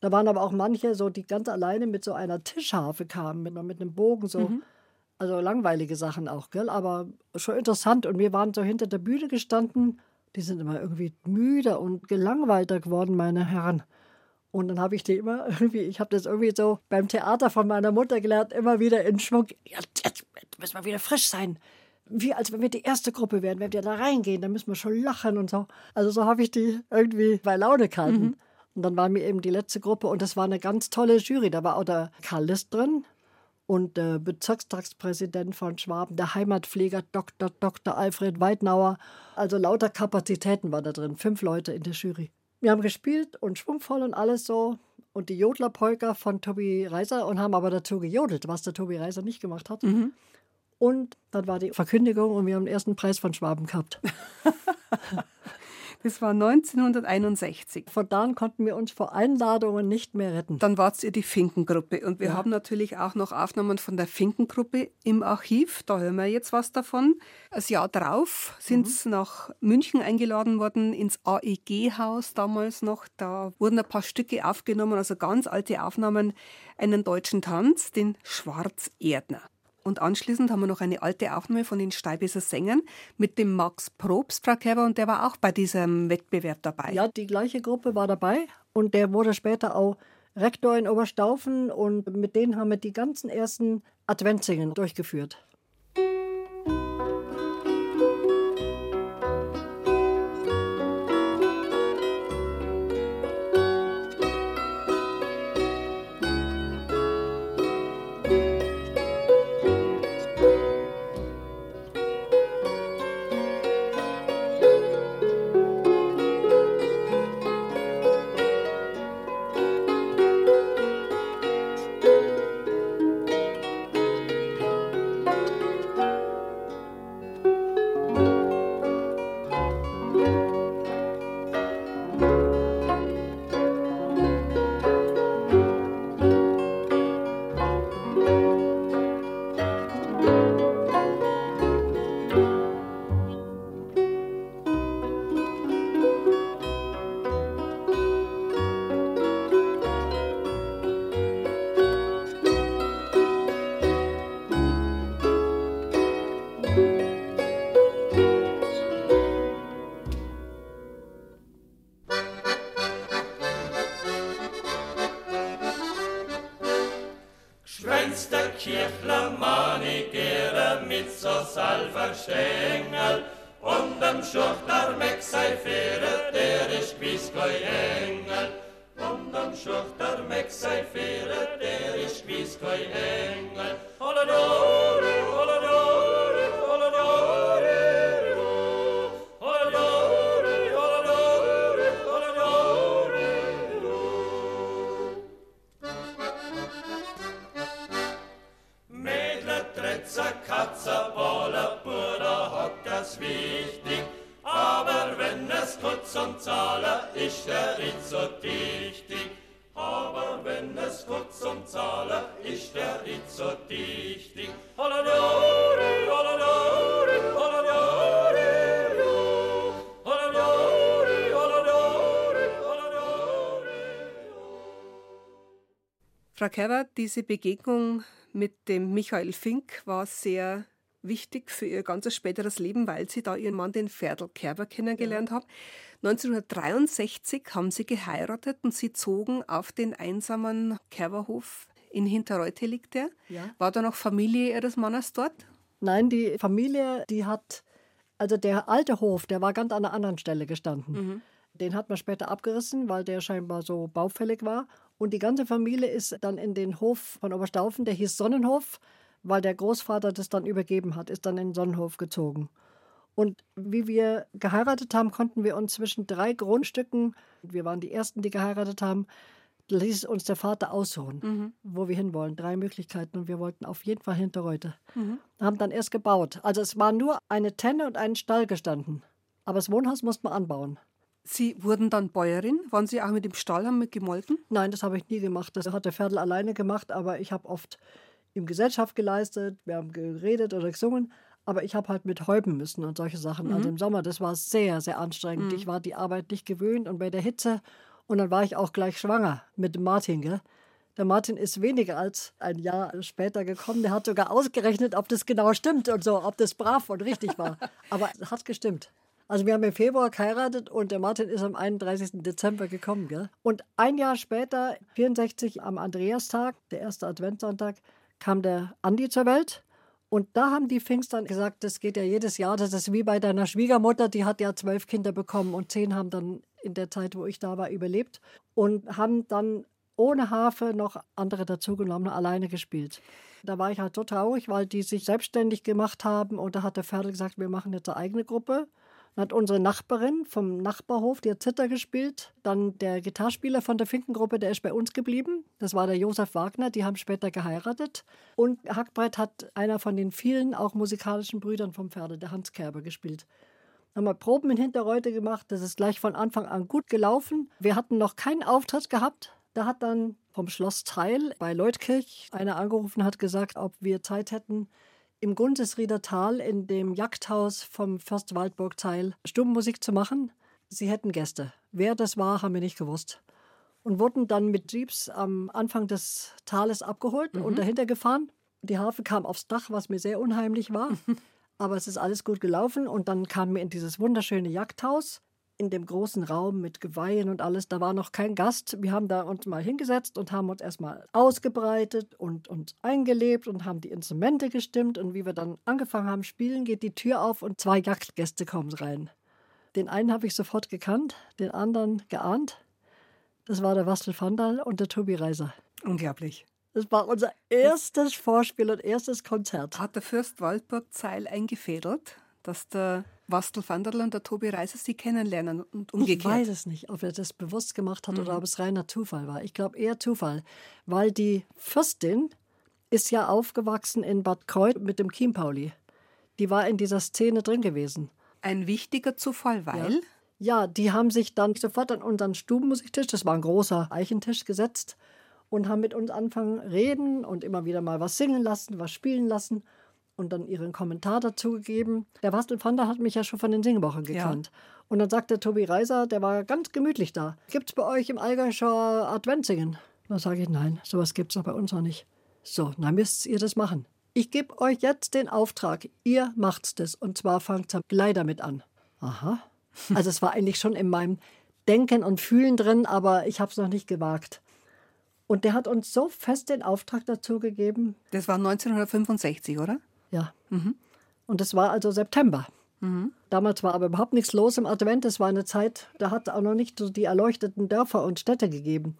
Da waren aber auch manche, so die ganz alleine mit so einer Tischharfe kamen, mit, mit einem Bogen so. Mhm. Also langweilige Sachen auch, gell? aber schon interessant. Und wir waren so hinter der Bühne gestanden. Die sind immer irgendwie müder und gelangweilter geworden, meine Herren. Und dann habe ich die immer irgendwie, ich habe das irgendwie so beim Theater von meiner Mutter gelernt, immer wieder in Schwung. Jetzt, jetzt müssen wir wieder frisch sein. Wie als wenn wir die erste Gruppe wären. Wenn wir da reingehen, dann müssen wir schon lachen und so. Also so habe ich die irgendwie bei Laune gehalten. Mhm. Und dann waren wir eben die letzte Gruppe und das war eine ganz tolle Jury. Da war auch der Karl List drin, und der Bezirkstagspräsident von Schwaben, der Heimatpfleger Dr. Dr. Alfred Weidnauer. Also lauter Kapazitäten war da drin, fünf Leute in der Jury. Wir haben gespielt und schwungvoll und alles so. Und die Jodlerpolka von Tobi Reiser und haben aber dazu gejodelt, was der Tobi Reiser nicht gemacht hat. Mhm. Und dann war die Verkündigung und wir haben den ersten Preis von Schwaben gehabt. Das war 1961. Von da an konnten wir uns vor Einladungen nicht mehr retten. Dann war es ihr die Finkengruppe. Und wir ja. haben natürlich auch noch Aufnahmen von der Finkengruppe im Archiv. Da hören wir jetzt was davon. Das Jahr drauf sind sie mhm. nach München eingeladen worden, ins AEG-Haus damals noch. Da wurden ein paar Stücke aufgenommen, also ganz alte Aufnahmen, einen deutschen Tanz, den Schwarzerdner. Und anschließend haben wir noch eine alte Aufnahme von den Steibeser Sängern mit dem Max Probst, Frau Kerber, und der war auch bei diesem Wettbewerb dabei. Ja, die gleiche Gruppe war dabei und der wurde später auch Rektor in Oberstaufen und mit denen haben wir die ganzen ersten Adventssingen durchgeführt. Diese Begegnung mit dem Michael Fink war sehr wichtig für ihr ganzes späteres Leben, weil sie da ihren Mann, den Ferdl Kerber, kennengelernt ja. haben. 1963 haben sie geheiratet und sie zogen auf den einsamen Kerberhof in Hinterreute liegt der. Ja. War da noch Familie ihres Mannes dort? Nein, die Familie, die hat, also der alte Hof, der war ganz an einer anderen Stelle gestanden. Mhm. Den hat man später abgerissen, weil der scheinbar so baufällig war. Und die ganze Familie ist dann in den Hof von Oberstaufen, der hieß Sonnenhof weil der Großvater das dann übergeben hat, ist dann in den Sonnenhof gezogen. Und wie wir geheiratet haben, konnten wir uns zwischen drei Grundstücken, wir waren die Ersten, die geheiratet haben, ließ uns der Vater aussuchen, mhm. wo wir hinwollen. Drei Möglichkeiten und wir wollten auf jeden Fall Hinterreute. Mhm. Haben dann erst gebaut. Also es war nur eine Tenne und ein Stall gestanden. Aber das Wohnhaus musste man anbauen. Sie wurden dann Bäuerin? Waren Sie auch mit dem Stall haben mit gemolken? Nein, das habe ich nie gemacht. Das hat der Ferdl alleine gemacht, aber ich habe oft ihm Gesellschaft geleistet, wir haben geredet oder gesungen, aber ich habe halt mit häuben müssen und solche Sachen. Also mhm. Also im Sommer, das war sehr, sehr anstrengend. Mhm. Ich war die Arbeit nicht gewöhnt und bei der Hitze und dann war ich auch gleich schwanger mit Martin. Gell? Der Martin ist weniger als ein Jahr später gekommen. Der hat sogar ausgerechnet, ob das genau stimmt und so, ob das brav und richtig war. Aber es hat gestimmt. Also wir haben im Februar geheiratet und der Martin ist am 31. Dezember gekommen. Gell? Und ein Jahr später, 64 am Andreastag, der erste Adventssonntag, kam der Andi zur Welt. Und da haben die Pfingstern gesagt, das geht ja jedes Jahr, das ist wie bei deiner Schwiegermutter, die hat ja zwölf Kinder bekommen und zehn haben dann in der Zeit, wo ich da war, überlebt und haben dann ohne Harfe noch andere dazugenommen, alleine gespielt. Da war ich halt so traurig, weil die sich selbstständig gemacht haben und da hat der Pferd gesagt, wir machen jetzt eine eigene Gruppe dann hat unsere Nachbarin vom Nachbarhof, die Zitter gespielt. Dann der Gitarrspieler von der Finkengruppe, der ist bei uns geblieben. Das war der Josef Wagner, die haben später geheiratet. Und Hackbreit hat einer von den vielen auch musikalischen Brüdern vom Pferde, der Hans Kerber, gespielt. Haben wir Proben in Hinterreute gemacht. Das ist gleich von Anfang an gut gelaufen. Wir hatten noch keinen Auftritt gehabt. Da hat dann vom Schloss Teil bei Leutkirch einer angerufen, hat gesagt, ob wir Zeit hätten, im Gunzesrieder Tal in dem Jagdhaus vom Fürst Waldburg Zeil Stummmusik zu machen. Sie hätten Gäste. Wer das war, haben wir nicht gewusst. Und wurden dann mit Jeeps am Anfang des Tales abgeholt mhm. und dahinter gefahren. Die Harfe kam aufs Dach, was mir sehr unheimlich war. Aber es ist alles gut gelaufen und dann kamen wir in dieses wunderschöne Jagdhaus in dem großen Raum mit Geweihen und alles. Da war noch kein Gast. Wir haben da uns mal hingesetzt und haben uns erstmal ausgebreitet und uns eingelebt und haben die Instrumente gestimmt. Und wie wir dann angefangen haben spielen, geht die Tür auf und zwei Jagdgäste kommen rein. Den einen habe ich sofort gekannt, den anderen geahnt. Das war der Wastel Vandal und der Tobi Reiser. Unglaublich. Das war unser erstes Vorspiel und erstes Konzert. Hat der Fürst Waldburg Zeil eingefädelt, dass der Wastel van der und der Tobi Reiser sie kennenlernen und umgekehrt. Ich weiß es nicht, ob er das bewusst gemacht hat mhm. oder ob es reiner Zufall war. Ich glaube eher Zufall, weil die Fürstin ist ja aufgewachsen in Bad Kreuth mit dem Chiempauli. Die war in dieser Szene drin gewesen. Ein wichtiger Zufall, weil? Ja. ja, die haben sich dann sofort an unseren Stubenmusiktisch, das war ein großer Eichentisch, gesetzt und haben mit uns angefangen reden und immer wieder mal was singen lassen, was spielen lassen und dann ihren Kommentar dazu gegeben. Der Wastel Panda hat mich ja schon von den Singwochen gekannt. Ja. Und dann sagte Tobi Reiser, der war ganz gemütlich da. Gibt es bei euch im Allgäuer Adventsingen? Da sage ich, nein, sowas gibt es bei uns noch nicht. So, dann müsst ihr das machen. Ich gebe euch jetzt den Auftrag, ihr macht's das. Und zwar fangt gleich damit an. Aha. Also es war eigentlich schon in meinem Denken und Fühlen drin, aber ich habe es noch nicht gewagt. Und der hat uns so fest den Auftrag dazu gegeben. Das war 1965, oder? Ja. Mhm. Und das war also September. Mhm. Damals war aber überhaupt nichts los im Advent. Das war eine Zeit, da hat es auch noch nicht so die erleuchteten Dörfer und Städte gegeben.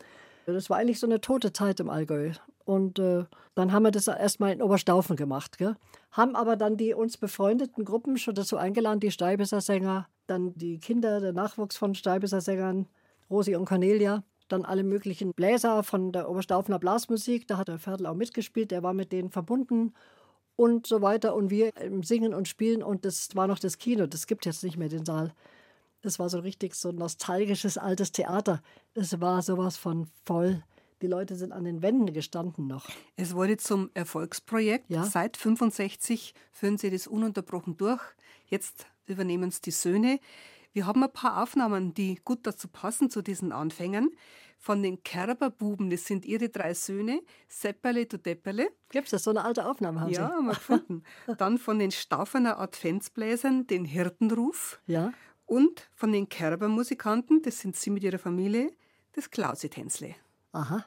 Das war eigentlich so eine tote Zeit im Allgäu. Und äh, dann haben wir das erstmal in Oberstaufen gemacht. Gell? Haben aber dann die uns befreundeten Gruppen schon dazu eingeladen, die Steibeser Sänger, dann die Kinder, der Nachwuchs von Steibeser Sängern, Rosi und Cornelia, dann alle möglichen Bläser von der Oberstaufener Blasmusik. Da hat der Ferdl auch mitgespielt, der war mit denen verbunden und so weiter. Und wir im Singen und Spielen und das war noch das Kino, das gibt jetzt nicht mehr den Saal. Das war so richtig so nostalgisches altes Theater. Das war sowas von voll. Die Leute sind an den Wänden gestanden noch. Es wurde zum Erfolgsprojekt. Ja? Seit 65 führen sie das ununterbrochen durch. Jetzt übernehmen es die Söhne. Wir haben ein paar Aufnahmen, die gut dazu passen, zu diesen Anfängen. Von den Kerberbuben, das sind ihre drei Söhne, Seppele du Deppele. Gibt es das? So eine alte Aufnahme haben ja, Sie? haben wir gefunden. Dann von den Staufener Adventsbläsern, den Hirtenruf. Ja. Und von den Kerbermusikanten, das sind sie mit ihrer Familie, das Klausitänzle. Aha.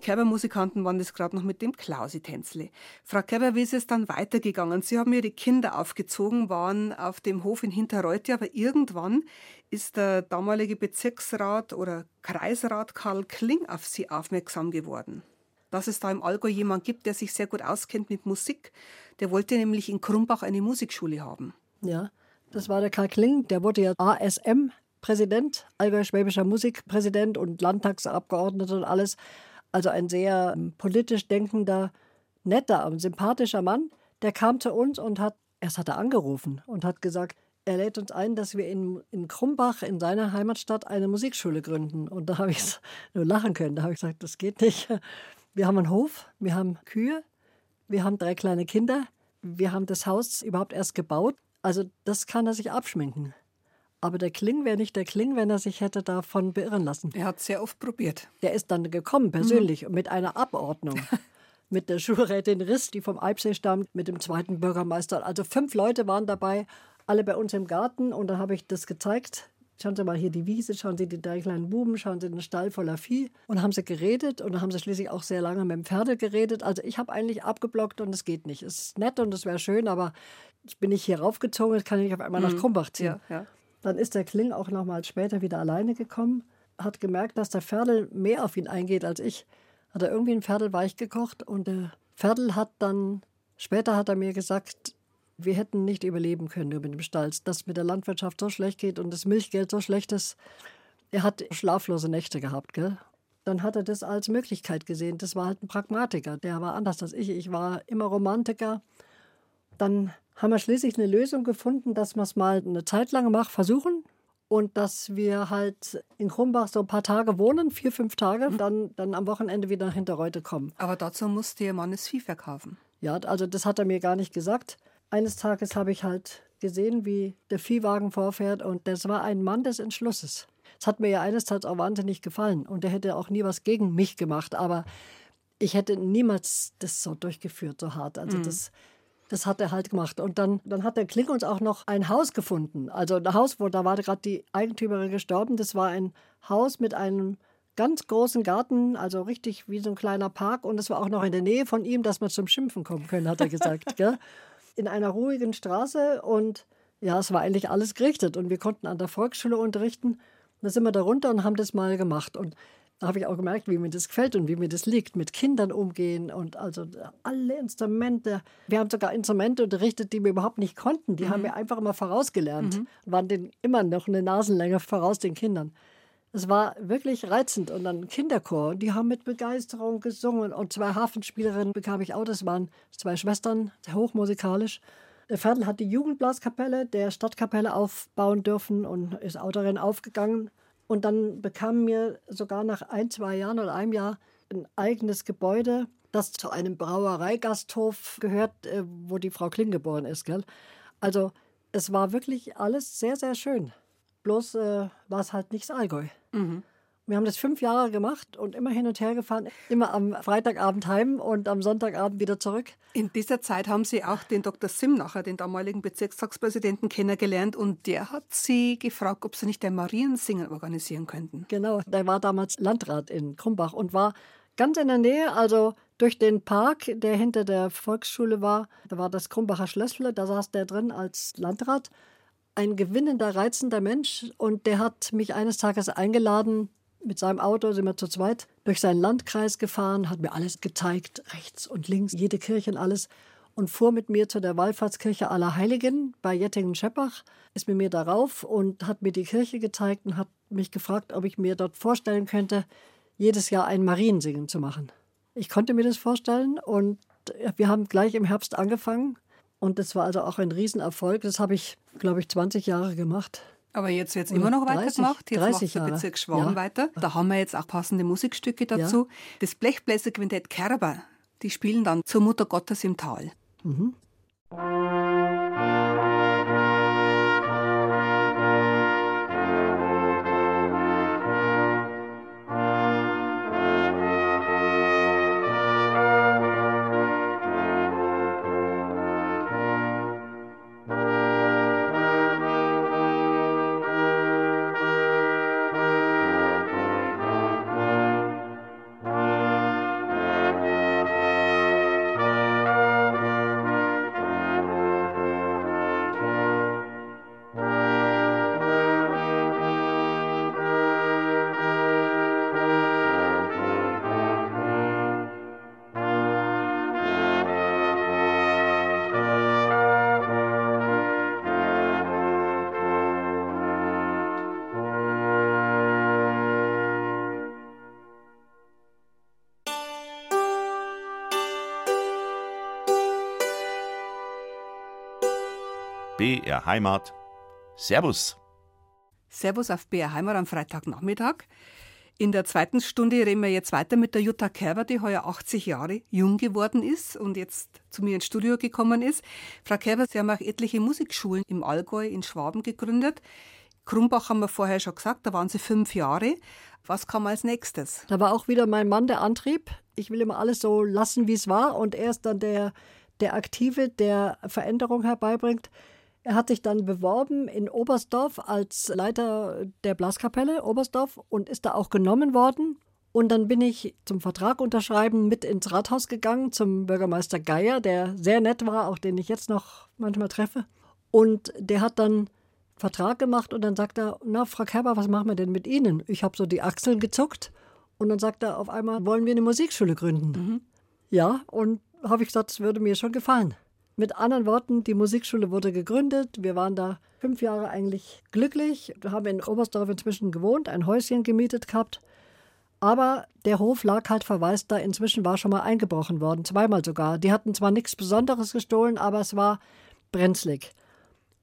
Kerber-Musikanten waren das gerade noch mit dem Klausi-Tänzle. Frau Kerber, wie ist es dann weitergegangen? Sie haben Ihre Kinder aufgezogen, waren auf dem Hof in Hinterreute, aber irgendwann ist der damalige Bezirksrat oder Kreisrat Karl Kling auf Sie aufmerksam geworden. Dass es da im Allgäu jemand gibt, der sich sehr gut auskennt mit Musik, der wollte nämlich in Krumbach eine Musikschule haben. Ja, das war der Karl Kling, der wurde ja ASM Präsident, Allgäu-Schwäbischer Musikpräsident und Landtagsabgeordneter und alles. Also ein sehr ähm, politisch denkender, netter und sympathischer Mann, der kam zu uns und hat, erst hat er angerufen und hat gesagt, er lädt uns ein, dass wir in, in Krumbach, in seiner Heimatstadt, eine Musikschule gründen. Und da habe ich nur lachen können. Da habe ich gesagt, das geht nicht. Wir haben einen Hof, wir haben Kühe, wir haben drei kleine Kinder, wir haben das Haus überhaupt erst gebaut. Also das kann er sich abschminken. Aber der Kling wäre nicht der Kling, wenn er sich hätte davon beirren lassen. Er hat sehr oft probiert. Der ist dann gekommen, persönlich, mhm. mit einer Abordnung. mit der Schulrätin Riss, die vom Eibsee stammt, mit dem zweiten Bürgermeister. Also fünf Leute waren dabei, alle bei uns im Garten. Und dann habe ich das gezeigt. Schauen Sie mal hier die Wiese, schauen Sie die drei kleinen Buben, schauen Sie den Stall voller Vieh. Und haben sie geredet und dann haben sie schließlich auch sehr lange mit dem Pferde geredet. Also ich habe eigentlich abgeblockt und es geht nicht. Es ist nett und es wäre schön, aber ich bin nicht hier raufgezogen, jetzt kann ich nicht auf einmal nach mhm. Krumbach ziehen. Ja, ja. Dann ist der Kling auch noch mal später wieder alleine gekommen, hat gemerkt, dass der Pferdel mehr auf ihn eingeht als ich. Hat er irgendwie ein Pferdel weich gekocht und der Pferdel hat dann, später hat er mir gesagt, wir hätten nicht überleben können über dem Stall, dass mit der Landwirtschaft so schlecht geht und das Milchgeld so schlecht ist. Er hat schlaflose Nächte gehabt, gell? Dann hat er das als Möglichkeit gesehen. Das war halt ein Pragmatiker. Der war anders als ich. Ich war immer Romantiker. Dann haben wir schließlich eine Lösung gefunden, dass wir es mal eine Zeit lang machen, versuchen. Und dass wir halt in Krumbach so ein paar Tage wohnen, vier, fünf Tage, mhm. dann, dann am Wochenende wieder nach Hinterreute kommen. Aber dazu musste Ihr Mann das Vieh verkaufen. Ja, also das hat er mir gar nicht gesagt. Eines Tages habe ich halt gesehen, wie der Viehwagen vorfährt und das war ein Mann des Entschlusses. Es hat mir ja eines Tages auch wahnsinnig gefallen und er hätte auch nie was gegen mich gemacht, aber ich hätte niemals das so durchgeführt, so hart. Also mhm. das, das hat er halt gemacht. Und dann, dann hat der Kling uns auch noch ein Haus gefunden. Also ein Haus, wo da war gerade die Eigentümerin gestorben. Das war ein Haus mit einem ganz großen Garten, also richtig wie so ein kleiner Park. Und es war auch noch in der Nähe von ihm, dass wir zum Schimpfen kommen können, hat er gesagt. gell? in einer ruhigen Straße und ja, es war eigentlich alles gerichtet und wir konnten an der Volksschule unterrichten. Da sind wir da runter und haben das mal gemacht. Und da habe ich auch gemerkt, wie mir das gefällt und wie mir das liegt, mit Kindern umgehen und also alle Instrumente. Wir haben sogar Instrumente unterrichtet, die wir überhaupt nicht konnten. Die mhm. haben wir einfach immer vorausgelernt, mhm. waren den immer noch eine Nasenlänge voraus den Kindern. Es war wirklich reizend. Und dann Kinderchor, die haben mit Begeisterung gesungen. Und zwei Hafenspielerinnen bekam ich auch, das waren zwei Schwestern, hochmusikalisch. Der Ferdl hat die Jugendblaskapelle der Stadtkapelle aufbauen dürfen und ist auch darin aufgegangen. Und dann bekam mir sogar nach ein, zwei Jahren oder einem Jahr ein eigenes Gebäude, das zu einem Brauereigasthof gehört, äh, wo die Frau Kling geboren ist. Gell? Also es war wirklich alles sehr, sehr schön. Bloß äh, war es halt nicht das Allgäu. Mhm. Wir haben das fünf Jahre gemacht und immer hin und her gefahren, immer am Freitagabend heim und am Sonntagabend wieder zurück. In dieser Zeit haben Sie auch den Dr. Simnacher, den damaligen Bezirkstagspräsidenten, kennengelernt und der hat Sie gefragt, ob Sie nicht ein Mariensingen organisieren könnten. Genau, der war damals Landrat in Krumbach und war ganz in der Nähe, also durch den Park, der hinter der Volksschule war. Da war das Krumbacher Schlössle, da saß der drin als Landrat ein gewinnender, reizender Mensch und der hat mich eines Tages eingeladen. Mit seinem Auto sind wir zu zweit durch seinen Landkreis gefahren, hat mir alles gezeigt, rechts und links, jede Kirche und alles und fuhr mit mir zu der Wallfahrtskirche aller Heiligen bei Jettingen-Scheppach, ist mit mir darauf und hat mir die Kirche gezeigt und hat mich gefragt, ob ich mir dort vorstellen könnte, jedes Jahr ein Mariensingen zu machen. Ich konnte mir das vorstellen und wir haben gleich im Herbst angefangen und das war also auch ein Riesenerfolg. Das habe ich, glaube ich, 20 Jahre gemacht. Aber jetzt wird es immer noch weitergemacht. Jetzt 30 macht der Bezirk Schwaben ja. weiter. Da haben wir jetzt auch passende Musikstücke dazu. Ja. Das Blechbläserquintett Kerber, die spielen dann zur Mutter Gottes im Tal. Mhm. BR Heimat. Servus. Servus auf BR Heimat am Freitagnachmittag. In der zweiten Stunde reden wir jetzt weiter mit der Jutta Kerber, die heuer 80 Jahre jung geworden ist und jetzt zu mir ins Studio gekommen ist. Frau Kerber, Sie haben auch etliche Musikschulen im Allgäu, in Schwaben gegründet. Krumbach haben wir vorher schon gesagt, da waren Sie fünf Jahre. Was kam als nächstes? Da war auch wieder mein Mann der Antrieb. Ich will immer alles so lassen, wie es war. Und er ist dann der, der Aktive, der Veränderung herbeibringt. Er hat sich dann beworben in Oberstdorf als Leiter der Blaskapelle Oberstdorf und ist da auch genommen worden. Und dann bin ich zum Vertrag unterschreiben mit ins Rathaus gegangen zum Bürgermeister Geier, der sehr nett war, auch den ich jetzt noch manchmal treffe. Und der hat dann Vertrag gemacht und dann sagt er, na, Frau Kerber, was machen wir denn mit Ihnen? Ich habe so die Achseln gezuckt und dann sagt er auf einmal, wollen wir eine Musikschule gründen? Mhm. Ja, und habe ich gesagt, das würde mir schon gefallen. Mit anderen Worten, die Musikschule wurde gegründet. Wir waren da fünf Jahre eigentlich glücklich. Wir haben in Oberstdorf inzwischen gewohnt, ein Häuschen gemietet gehabt. Aber der Hof lag halt verwaist da. Inzwischen war schon mal eingebrochen worden, zweimal sogar. Die hatten zwar nichts Besonderes gestohlen, aber es war brenzlig.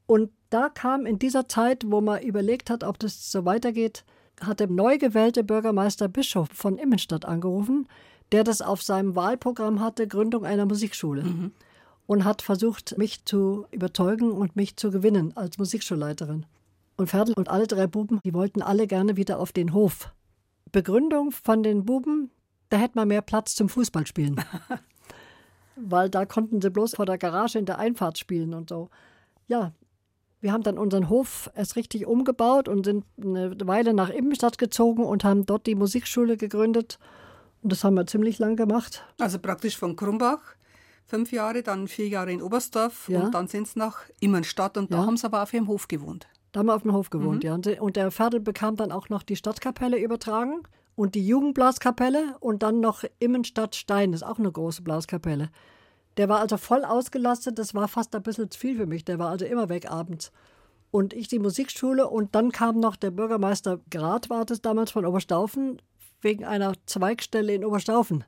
Und da kam in dieser Zeit, wo man überlegt hat, ob das so weitergeht, hat der neu gewählte Bürgermeister Bischof von Immenstadt angerufen, der das auf seinem Wahlprogramm hatte, Gründung einer Musikschule. Mhm. Und hat versucht, mich zu überzeugen und mich zu gewinnen als Musikschulleiterin. Und Ferdl und alle drei Buben, die wollten alle gerne wieder auf den Hof. Begründung von den Buben, da hätte man mehr Platz zum Fußballspielen. Weil da konnten sie bloß vor der Garage in der Einfahrt spielen und so. Ja, wir haben dann unseren Hof erst richtig umgebaut und sind eine Weile nach Immenstadt gezogen und haben dort die Musikschule gegründet. Und das haben wir ziemlich lang gemacht. Also praktisch von Krumbach, fünf Jahre, dann vier Jahre in Oberstdorf ja. und dann sind sie nach Immenstadt und da haben sie aber auf ihrem Hof gewohnt. Da haben wir auf dem Hof gewohnt, mhm. ja. Und der Pferdl bekam dann auch noch die Stadtkapelle übertragen und die Jugendblaskapelle und dann noch Immenstadt Stein, das ist auch eine große Blaskapelle. Der war also voll ausgelastet, das war fast ein bisschen zu viel für mich. Der war also immer weg abends. Und ich die Musikschule und dann kam noch der Bürgermeister Grad, war das damals von Oberstaufen, wegen einer Zweigstelle in Oberstaufen.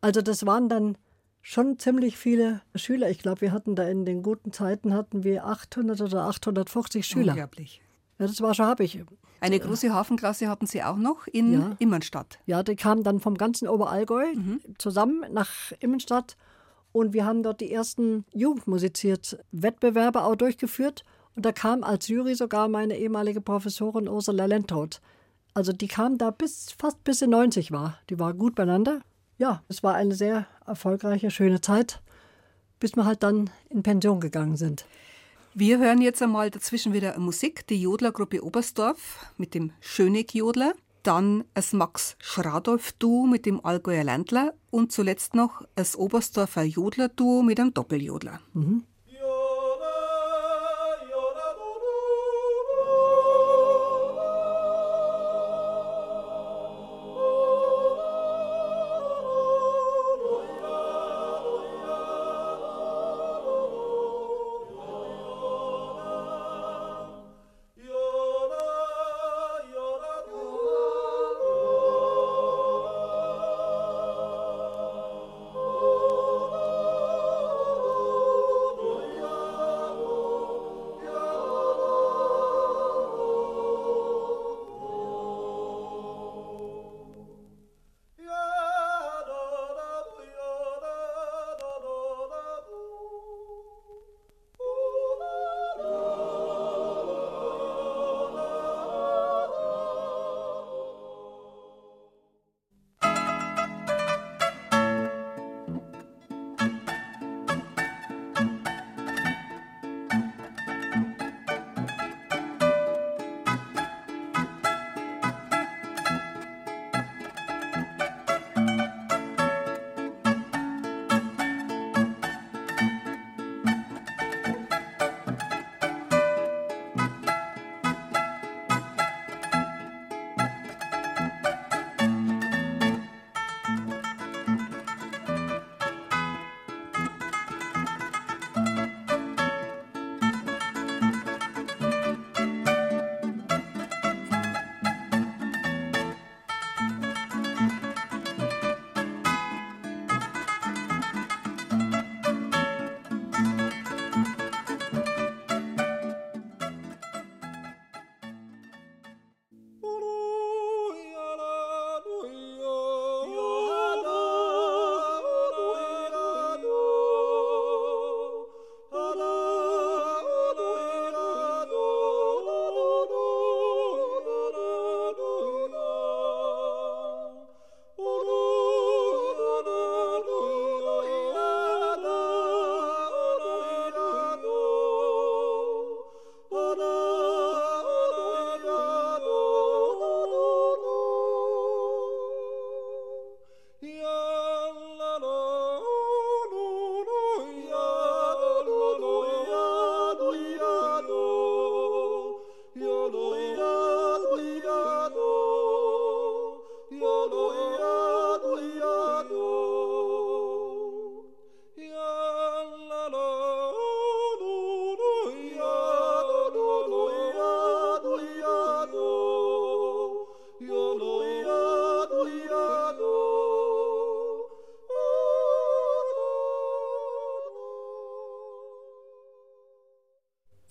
Also das waren dann schon ziemlich viele Schüler. Ich glaube, wir hatten da in den guten Zeiten hatten wir 800 oder 850 Schüler. Unglaublich. Ja, das war schon habe ich. Eine große Hafenklasse hatten Sie auch noch in ja. Immenstadt. Ja, die kamen dann vom ganzen Oberallgäu mhm. zusammen nach Immenstadt und wir haben dort die ersten Jugendmusiziert Wettbewerbe auch durchgeführt. Und da kam als Jury sogar meine ehemalige Professorin Ursula Lentroth. Also die kam da bis fast bis sie 90 war. Die war gut beieinander. Ja, es war eine sehr erfolgreiche, schöne Zeit, bis wir halt dann in Pension gegangen sind. Wir hören jetzt einmal dazwischen wieder Musik, die Jodlergruppe Oberstdorf mit dem Schöneck-Jodler dann das Max Schradolf-Duo mit dem Allgäuer Ländler und zuletzt noch das Oberstdorfer Jodler-Duo mit einem Doppeljodler. Mhm.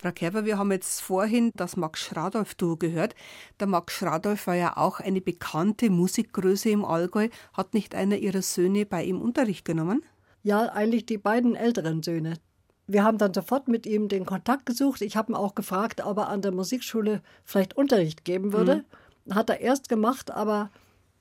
Frau Kerber, wir haben jetzt vorhin das Max Schradolf-Duo gehört. Der Max Schradolf war ja auch eine bekannte Musikgröße im Allgäu. Hat nicht einer Ihrer Söhne bei ihm Unterricht genommen? Ja, eigentlich die beiden älteren Söhne. Wir haben dann sofort mit ihm den Kontakt gesucht. Ich habe ihn auch gefragt, ob er an der Musikschule vielleicht Unterricht geben würde. Mhm. Hat er erst gemacht, aber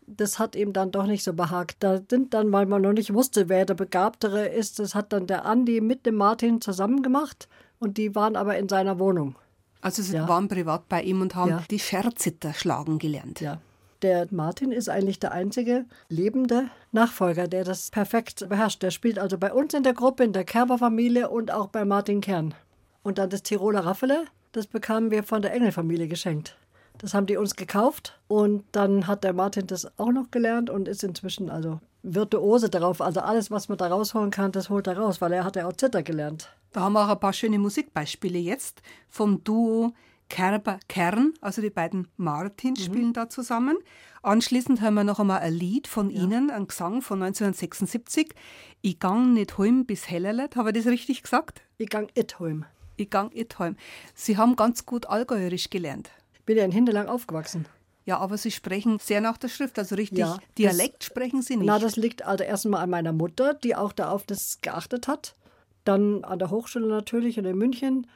das hat ihm dann doch nicht so behagt. Da sind dann, weil man noch nicht wusste, wer der Begabtere ist, das hat dann der Andi mit dem Martin zusammen gemacht und die waren aber in seiner Wohnung. Also sie ja. waren privat bei ihm und haben ja. die Scherziter schlagen gelernt. Ja. Der Martin ist eigentlich der einzige lebende Nachfolger, der das perfekt beherrscht. Der spielt also bei uns in der Gruppe, in der Kerber-Familie und auch bei Martin Kern. Und dann das Tiroler Raffele, das bekamen wir von der Engel-Familie geschenkt. Das haben die uns gekauft und dann hat der Martin das auch noch gelernt und ist inzwischen also Virtuose darauf. Also alles, was man da rausholen kann, das holt er raus, weil er hat ja auch Zitter gelernt. Da haben wir auch ein paar schöne Musikbeispiele jetzt vom Duo Kerber Kern, also die beiden Martins mhm. spielen da zusammen. Anschließend hören wir noch einmal ein Lied von ja. Ihnen, ein Gesang von 1976. Ich gang nicht heim bis Hellerlet. Habe ich das richtig gesagt? Ich gang it heim. Ich gang it heim. Sie haben ganz gut Allgäuerisch gelernt bin ja in Hindelang aufgewachsen. Ja, aber Sie sprechen sehr nach der Schrift, also richtig ja, Dialekt das, sprechen Sie nicht. Na, das liegt also erstmal an meiner Mutter, die auch da auf das geachtet hat. Dann an der Hochschule natürlich und in München.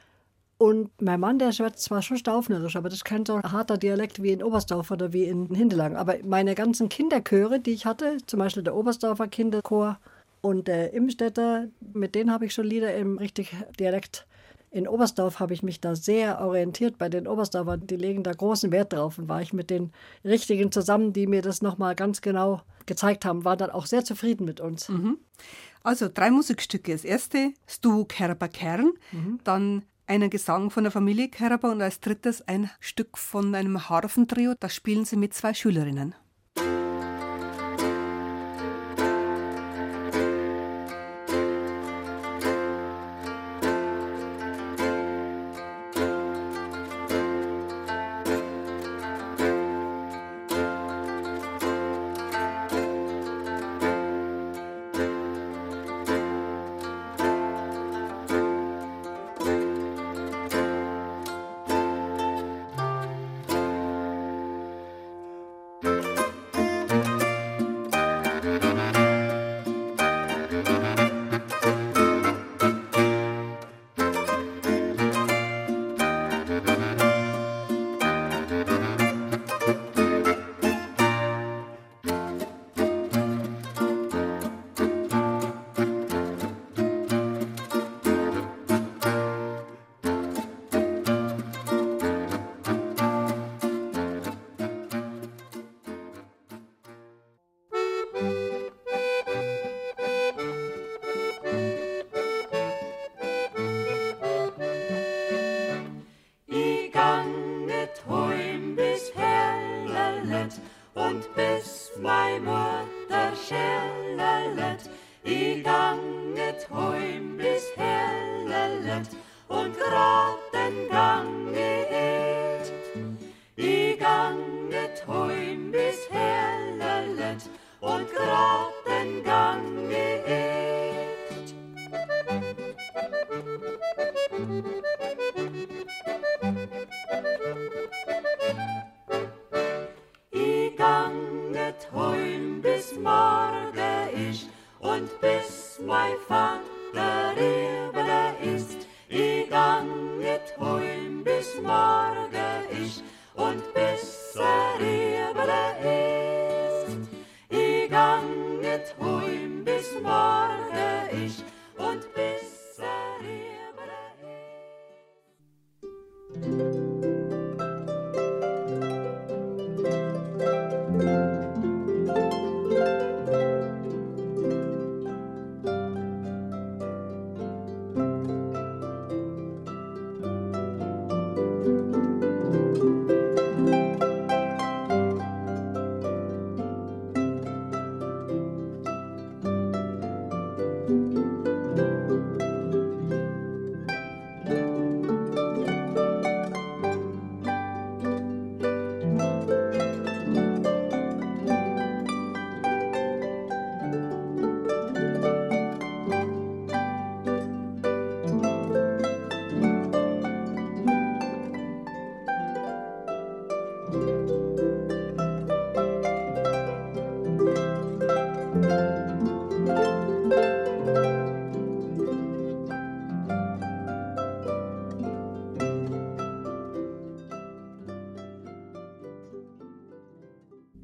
Und mein Mann, der schwätzt zwar schon staufnerisch, aber das ist kein so harter Dialekt wie in Oberstdorf oder wie in Hindelang. Aber meine ganzen Kinderchöre, die ich hatte, zum Beispiel der Oberstdorfer Kinderchor und der Imstädter, mit denen habe ich schon Lieder im richtig Dialekt in Oberstdorf habe ich mich da sehr orientiert bei den Oberstdorfern. Die legen da großen Wert drauf und war ich mit den Richtigen zusammen, die mir das nochmal ganz genau gezeigt haben, war dann auch sehr zufrieden mit uns. Mhm. Also drei Musikstücke. Das erste, Stu Kerber Kern, mhm. dann einen Gesang von der Familie Kerber und als drittes ein Stück von einem Harfentrio. Das spielen sie mit zwei Schülerinnen.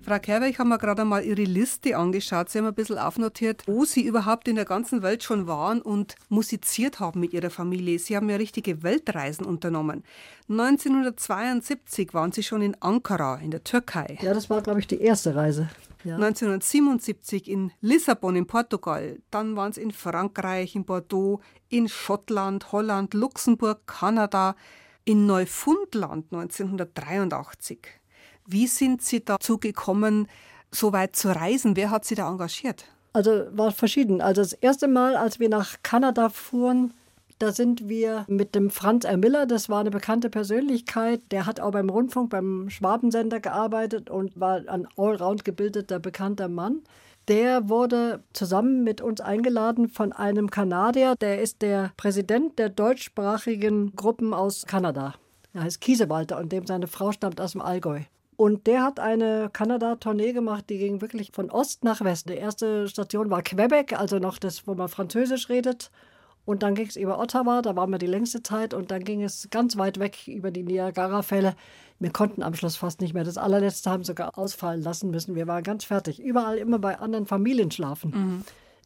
Frau Kerber, ich habe mir gerade mal Ihre Liste angeschaut. Sie haben ein bisschen aufnotiert, wo Sie überhaupt in der ganzen Welt schon waren und musiziert haben mit Ihrer Familie. Sie haben ja richtige Weltreisen unternommen. 1972 waren Sie schon in Ankara in der Türkei. Ja, das war, glaube ich, die erste Reise. Ja. 1977 in Lissabon in Portugal, dann waren sie in Frankreich, in Bordeaux, in Schottland, Holland, Luxemburg, Kanada, in Neufundland 1983. Wie sind Sie dazu gekommen, so weit zu reisen? Wer hat Sie da engagiert? Also war verschieden. Also das erste Mal, als wir nach Kanada fuhren, da sind wir mit dem Franz R. Miller, das war eine bekannte Persönlichkeit, der hat auch beim Rundfunk, beim Schwabensender gearbeitet und war ein allround gebildeter, bekannter Mann. Der wurde zusammen mit uns eingeladen von einem Kanadier, der ist der Präsident der deutschsprachigen Gruppen aus Kanada. Er heißt Kiesewalter und dem seine Frau stammt aus dem Allgäu. Und der hat eine Kanada-Tournee gemacht, die ging wirklich von Ost nach West. Die erste Station war Quebec, also noch das, wo man Französisch redet. Und dann ging es über Ottawa, da waren wir die längste Zeit. Und dann ging es ganz weit weg über die Niagara-Fälle. Wir konnten am Schluss fast nicht mehr. Das allerletzte haben sogar ausfallen lassen müssen. Wir waren ganz fertig. Überall immer bei anderen Familien schlafen. Mhm.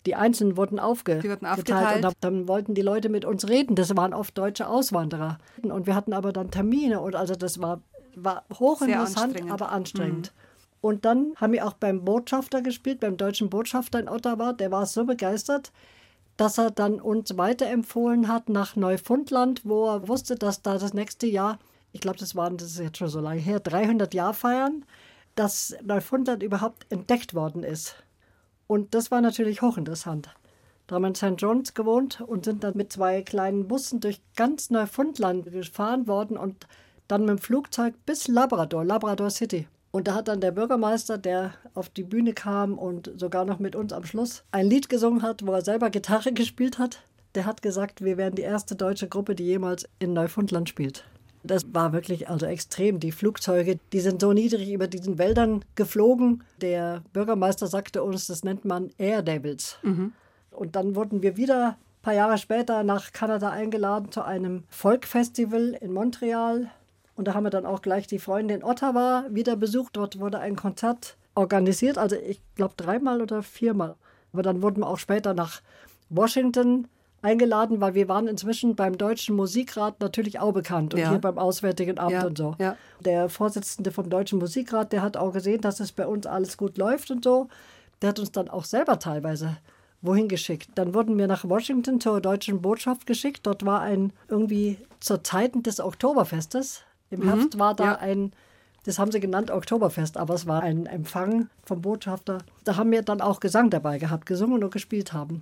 Die Einzelnen wurden aufgeteilt und dann wollten die Leute mit uns reden. Das waren oft deutsche Auswanderer. Und wir hatten aber dann Termine und also das war, war hochinteressant, aber anstrengend. Mhm. Und dann haben wir auch beim Botschafter gespielt, beim deutschen Botschafter in Ottawa. Der war so begeistert dass er dann uns weiterempfohlen hat nach Neufundland, wo er wusste, dass da das nächste Jahr, ich glaube, das waren, das ist jetzt schon so lange her, 300 Jahre feiern, dass Neufundland überhaupt entdeckt worden ist. Und das war natürlich hochinteressant. Da haben wir in St. John's gewohnt und sind dann mit zwei kleinen Bussen durch ganz Neufundland gefahren worden und dann mit dem Flugzeug bis Labrador, Labrador City. Und da hat dann der Bürgermeister, der auf die Bühne kam und sogar noch mit uns am Schluss ein Lied gesungen hat, wo er selber Gitarre gespielt hat, der hat gesagt, wir wären die erste deutsche Gruppe, die jemals in Neufundland spielt. Das war wirklich also extrem. Die Flugzeuge, die sind so niedrig über diesen Wäldern geflogen. Der Bürgermeister sagte uns, das nennt man Air Devils. Mhm. Und dann wurden wir wieder ein paar Jahre später nach Kanada eingeladen zu einem Folkfestival in Montreal. Und da haben wir dann auch gleich die Freunde in Ottawa wieder besucht. Dort wurde ein Konzert organisiert, also ich glaube dreimal oder viermal. Aber dann wurden wir auch später nach Washington eingeladen, weil wir waren inzwischen beim Deutschen Musikrat natürlich auch bekannt und ja. hier beim Auswärtigen Amt ja. und so. Ja. Der Vorsitzende vom Deutschen Musikrat, der hat auch gesehen, dass es bei uns alles gut läuft und so. Der hat uns dann auch selber teilweise wohin geschickt. Dann wurden wir nach Washington zur deutschen Botschaft geschickt. Dort war ein irgendwie zur Zeiten des Oktoberfestes im mhm. Herbst war da ja. ein, das haben sie genannt Oktoberfest, aber es war ein Empfang vom Botschafter. Da haben wir dann auch Gesang dabei gehabt, gesungen und gespielt haben.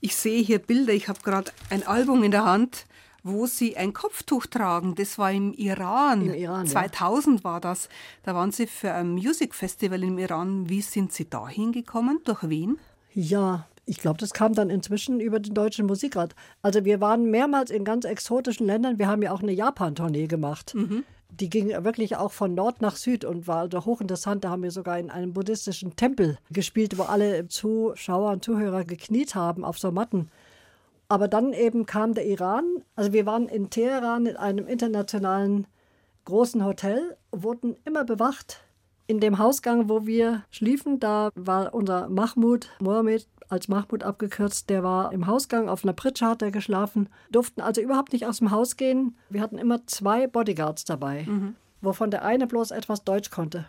Ich sehe hier Bilder, ich habe gerade ein Album in der Hand, wo sie ein Kopftuch tragen. Das war im Iran. Im Iran 2000 ja. war das. Da waren sie für ein Music Festival im Iran. Wie sind sie da hingekommen? Durch wen? Ja, ich glaube, das kam dann inzwischen über den Deutschen Musikrat. Also wir waren mehrmals in ganz exotischen Ländern. Wir haben ja auch eine Japan-Tournee gemacht. Mhm. Die ging wirklich auch von Nord nach Süd und war also hochinteressant. Da haben wir sogar in einem buddhistischen Tempel gespielt, wo alle Zuschauer und Zuhörer gekniet haben auf so Matten. Aber dann eben kam der Iran. Also wir waren in Teheran in einem internationalen großen Hotel, wurden immer bewacht. In dem Hausgang, wo wir schliefen, da war unser Mahmoud Mohammed als Mahmoud abgekürzt, der war im Hausgang, auf einer Pritsche hat er geschlafen, durften also überhaupt nicht aus dem Haus gehen. Wir hatten immer zwei Bodyguards dabei, mhm. wovon der eine bloß etwas Deutsch konnte.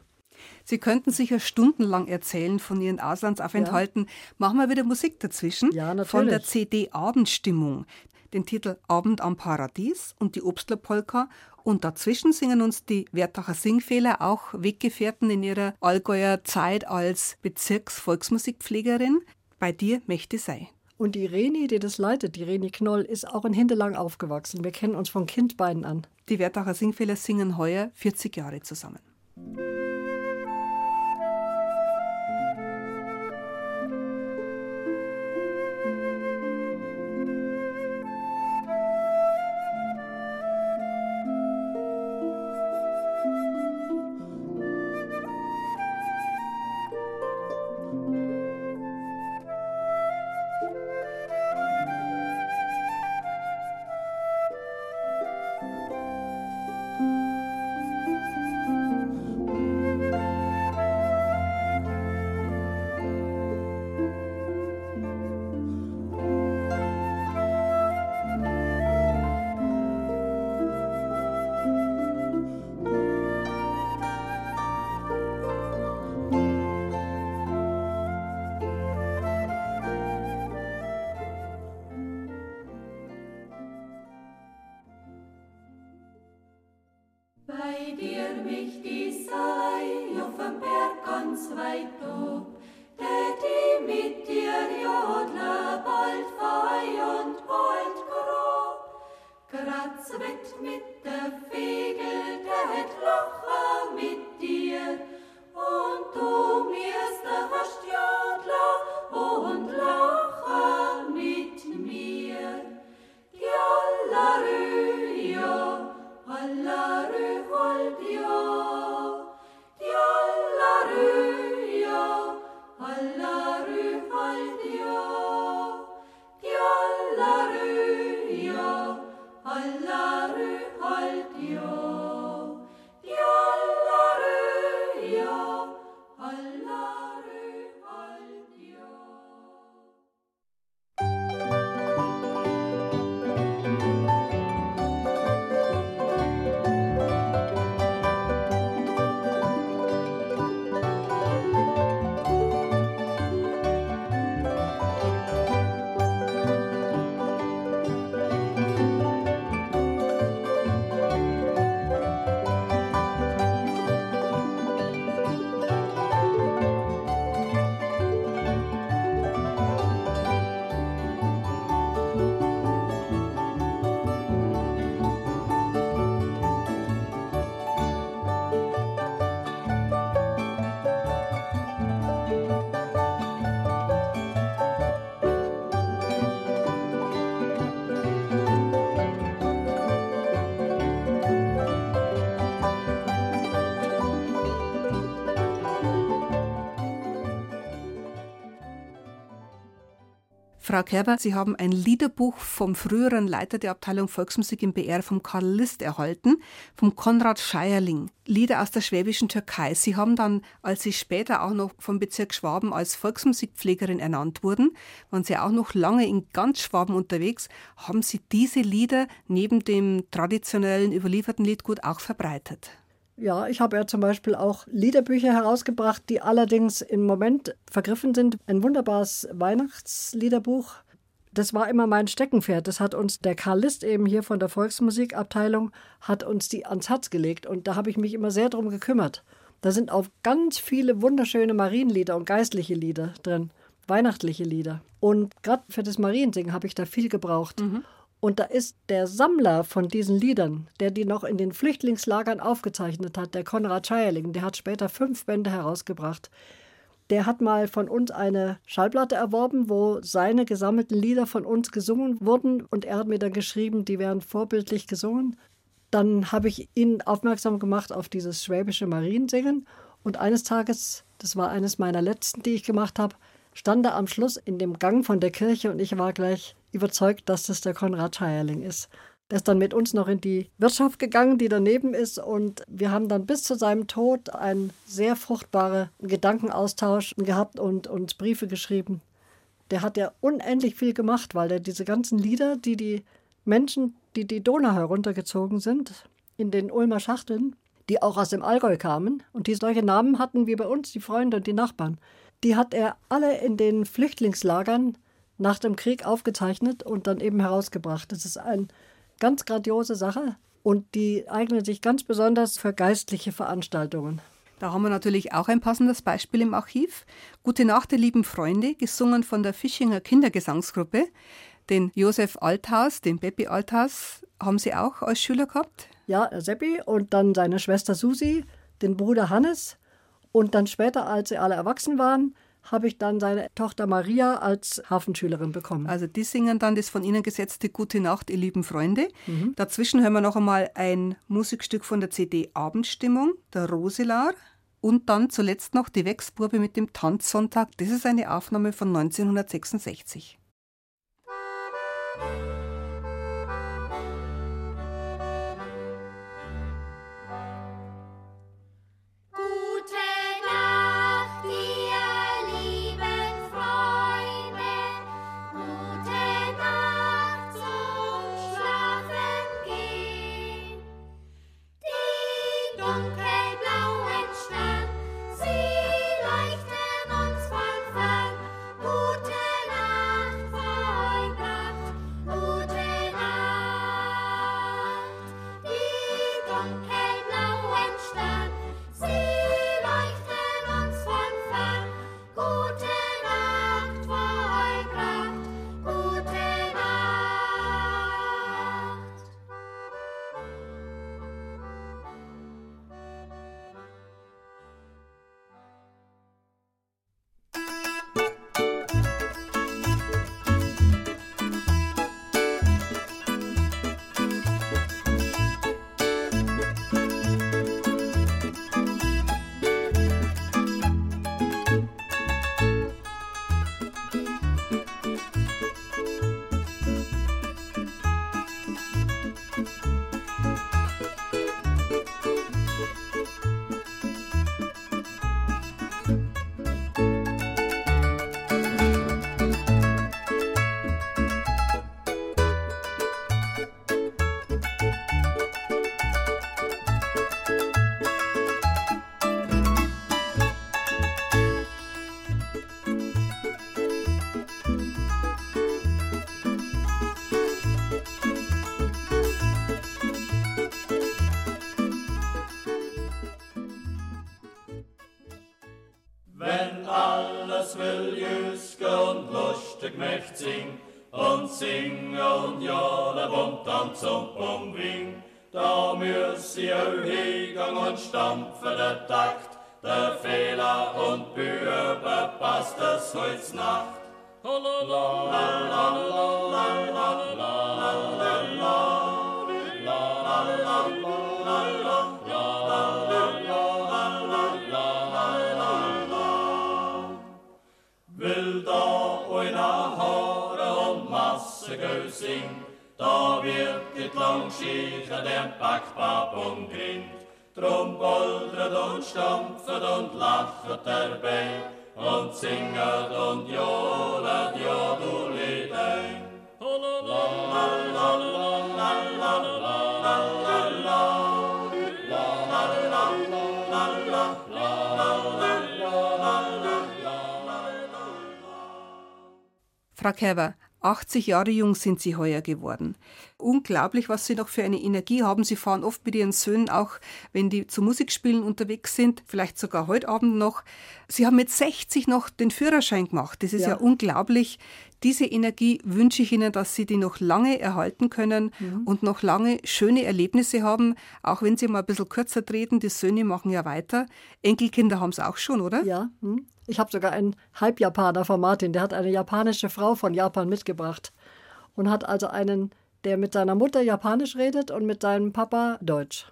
Sie könnten sicher stundenlang erzählen von Ihren Auslandsaufenthalten. Ja. Machen wir wieder Musik dazwischen. Ja, natürlich. Von der CD Abendstimmung. Den Titel Abend am Paradies und die Obstlerpolka. Und dazwischen singen uns die Wertacher Singfehler, auch Weggefährten in ihrer Allgäuer Zeit als Bezirksvolksmusikpflegerin bei dir möchte sei. Und die Reni, die das leitet, die Reni Knoll, ist auch in Hinterlang aufgewachsen. Wir kennen uns von Kindbeinen an. Die Wertacher Singfehler singen heuer 40 Jahre zusammen. Frau Kerber, Sie haben ein Liederbuch vom früheren Leiter der Abteilung Volksmusik im BR, vom Karl List, erhalten, vom Konrad Scheierling. Lieder aus der schwäbischen Türkei. Sie haben dann, als Sie später auch noch vom Bezirk Schwaben als Volksmusikpflegerin ernannt wurden, waren Sie auch noch lange in ganz Schwaben unterwegs, haben Sie diese Lieder neben dem traditionellen überlieferten Liedgut auch verbreitet. Ja, ich habe ja zum Beispiel auch Liederbücher herausgebracht, die allerdings im Moment vergriffen sind. Ein wunderbares Weihnachtsliederbuch. Das war immer mein Steckenpferd. Das hat uns der Karl List eben hier von der Volksmusikabteilung, hat uns die ans Herz gelegt. Und da habe ich mich immer sehr drum gekümmert. Da sind auch ganz viele wunderschöne Marienlieder und geistliche Lieder drin. Weihnachtliche Lieder. Und gerade für das Mariensingen habe ich da viel gebraucht. Und da ist der Sammler von diesen Liedern, der die noch in den Flüchtlingslagern aufgezeichnet hat, der Konrad Scheierling, der hat später fünf Bände herausgebracht. Der hat mal von uns eine Schallplatte erworben, wo seine gesammelten Lieder von uns gesungen wurden. Und er hat mir dann geschrieben, die wären vorbildlich gesungen. Dann habe ich ihn aufmerksam gemacht auf dieses schwäbische Mariensingen. Und eines Tages, das war eines meiner letzten, die ich gemacht habe, stand er am Schluss in dem Gang von der Kirche und ich war gleich überzeugt, dass das der Konrad Scheierling ist. Der ist dann mit uns noch in die Wirtschaft gegangen, die daneben ist. Und wir haben dann bis zu seinem Tod einen sehr fruchtbaren Gedankenaustausch gehabt und uns Briefe geschrieben. Der hat ja unendlich viel gemacht, weil er diese ganzen Lieder, die die Menschen, die die Donau heruntergezogen sind, in den Ulmer Schachteln, die auch aus dem Allgäu kamen und die solche Namen hatten wie bei uns, die Freunde und die Nachbarn, die hat er alle in den Flüchtlingslagern nach dem Krieg aufgezeichnet und dann eben herausgebracht. Das ist eine ganz grandiose Sache und die eignet sich ganz besonders für geistliche Veranstaltungen. Da haben wir natürlich auch ein passendes Beispiel im Archiv. Gute Nacht, ihr lieben Freunde, gesungen von der Fischinger Kindergesangsgruppe. Den Josef Althaus, den Beppi Althaus, haben Sie auch als Schüler gehabt? Ja, Seppi und dann seine Schwester Susi, den Bruder Hannes und dann später, als sie alle erwachsen waren, habe ich dann seine Tochter Maria als Hafenschülerin bekommen. Also die singen dann das von Ihnen gesetzte Gute Nacht, ihr lieben Freunde. Dazwischen hören wir noch einmal ein Musikstück von der CD Abendstimmung, der Roselar. Und dann zuletzt noch die Wechsburbe mit dem Tanzsonntag. Das ist eine Aufnahme von 1966. Gute Will da oina Haare und Masse Gösing, da wird dit lang schicher der Backbab grinnt. Drum boldret und stampfet und lachet dabei und singet und johlet jodelidei. La la la la la Frau Kerber, 80 Jahre jung sind Sie heuer geworden. Unglaublich, was Sie noch für eine Energie haben. Sie fahren oft mit Ihren Söhnen auch, wenn die zu Musikspielen unterwegs sind, vielleicht sogar heute Abend noch. Sie haben mit 60 noch den Führerschein gemacht. Das ist ja, ja unglaublich. Diese Energie wünsche ich Ihnen, dass Sie die noch lange erhalten können mhm. und noch lange schöne Erlebnisse haben, auch wenn Sie mal ein bisschen kürzer treten. Die Söhne machen ja weiter. Enkelkinder haben es auch schon, oder? Ja. Hm. Ich habe sogar einen Halbjapaner von Martin, der hat eine japanische Frau von Japan mitgebracht und hat also einen, der mit seiner Mutter Japanisch redet und mit seinem Papa Deutsch.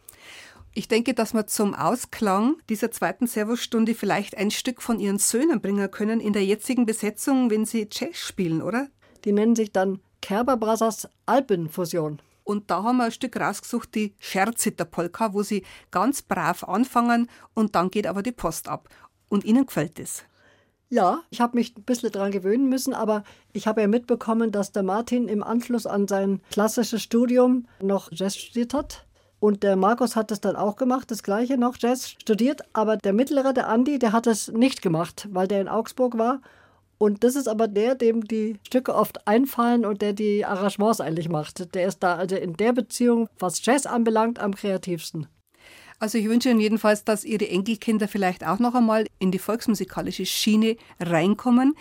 Ich denke, dass wir zum Ausklang dieser zweiten Servostunde vielleicht ein Stück von Ihren Söhnen bringen können in der jetzigen Besetzung, wenn Sie Jazz spielen, oder? Die nennen sich dann Kerber Brothers Alpenfusion. Und da haben wir ein Stück rausgesucht, die Scherziter Polka, wo sie ganz brav anfangen und dann geht aber die Post ab. Und Ihnen gefällt es? Ja, ich habe mich ein bisschen daran gewöhnen müssen, aber ich habe ja mitbekommen, dass der Martin im Anschluss an sein klassisches Studium noch Jazz studiert hat. Und der Markus hat es dann auch gemacht, das gleiche noch Jazz studiert. Aber der mittlere, der Andi, der hat es nicht gemacht, weil der in Augsburg war. Und das ist aber der, dem die Stücke oft einfallen und der die Arrangements eigentlich macht. Der ist da also in der Beziehung, was Jazz anbelangt, am kreativsten. Also ich wünsche Ihnen jedenfalls, dass Ihre Enkelkinder vielleicht auch noch einmal in die volksmusikalische Schiene reinkommen.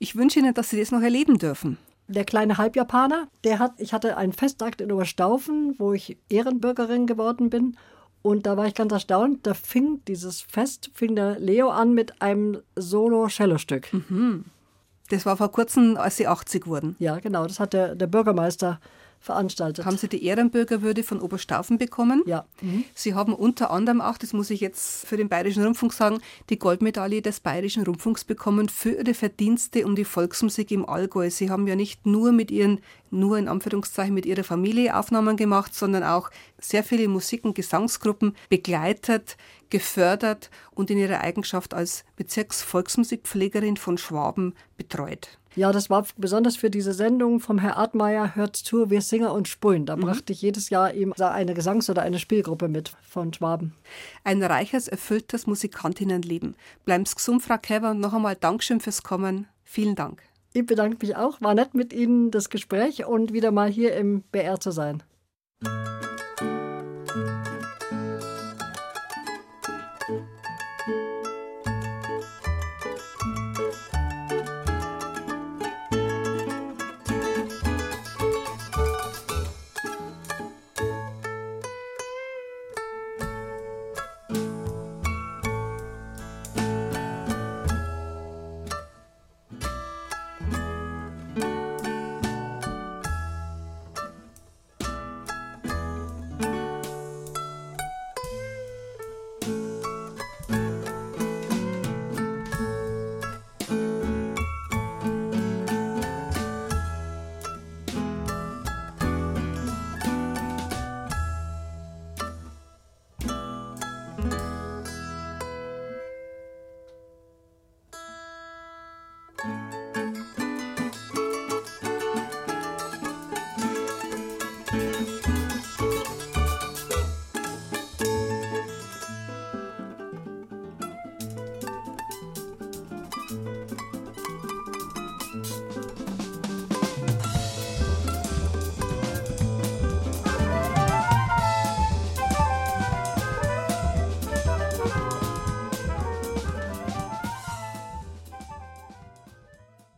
Ich wünsche Ihnen, dass Sie das noch erleben dürfen. Der kleine Halbjapaner, der hat, ich hatte einen Festakt in Oberstaufen, wo ich Ehrenbürgerin geworden bin. Und da war ich ganz erstaunt, da fing dieses Fest, fing der Leo an mit einem Solo-Cello-Stück. Mhm. Das war vor kurzem, als Sie 80 wurden. Ja, genau, das hat der, der Bürgermeister veranstaltet. Haben Sie die Ehrenbürgerwürde von Oberstaufen bekommen? Ja. Mhm. Sie haben unter anderem auch, das muss ich jetzt für den Bayerischen Rundfunk sagen, die Goldmedaille des Bayerischen Rundfunks bekommen für Ihre Verdienste um die Volksmusik im Allgäu. Sie haben ja nicht nur mit Ihren, nur in Anführungszeichen mit Ihrer Familie Aufnahmen gemacht, sondern auch sehr viele Musik- und Gesangsgruppen begleitet, gefördert und in ihrer Eigenschaft als Bezirksvolksmusikpflegerin von Schwaben betreut. Ja, das war besonders für diese Sendung vom Herr Artmeier Hört zu, wir singen und spulen. Da mhm. brachte ich jedes Jahr ihm eine Gesangs- oder eine Spielgruppe mit von Schwaben. Ein reiches, erfülltes Musikantinnenleben. Bleiben Sie gesund, Frau Käber, und noch einmal Dankeschön fürs Kommen. Vielen Dank. Ich bedanke mich auch. War nett mit Ihnen das Gespräch und wieder mal hier im BR zu sein.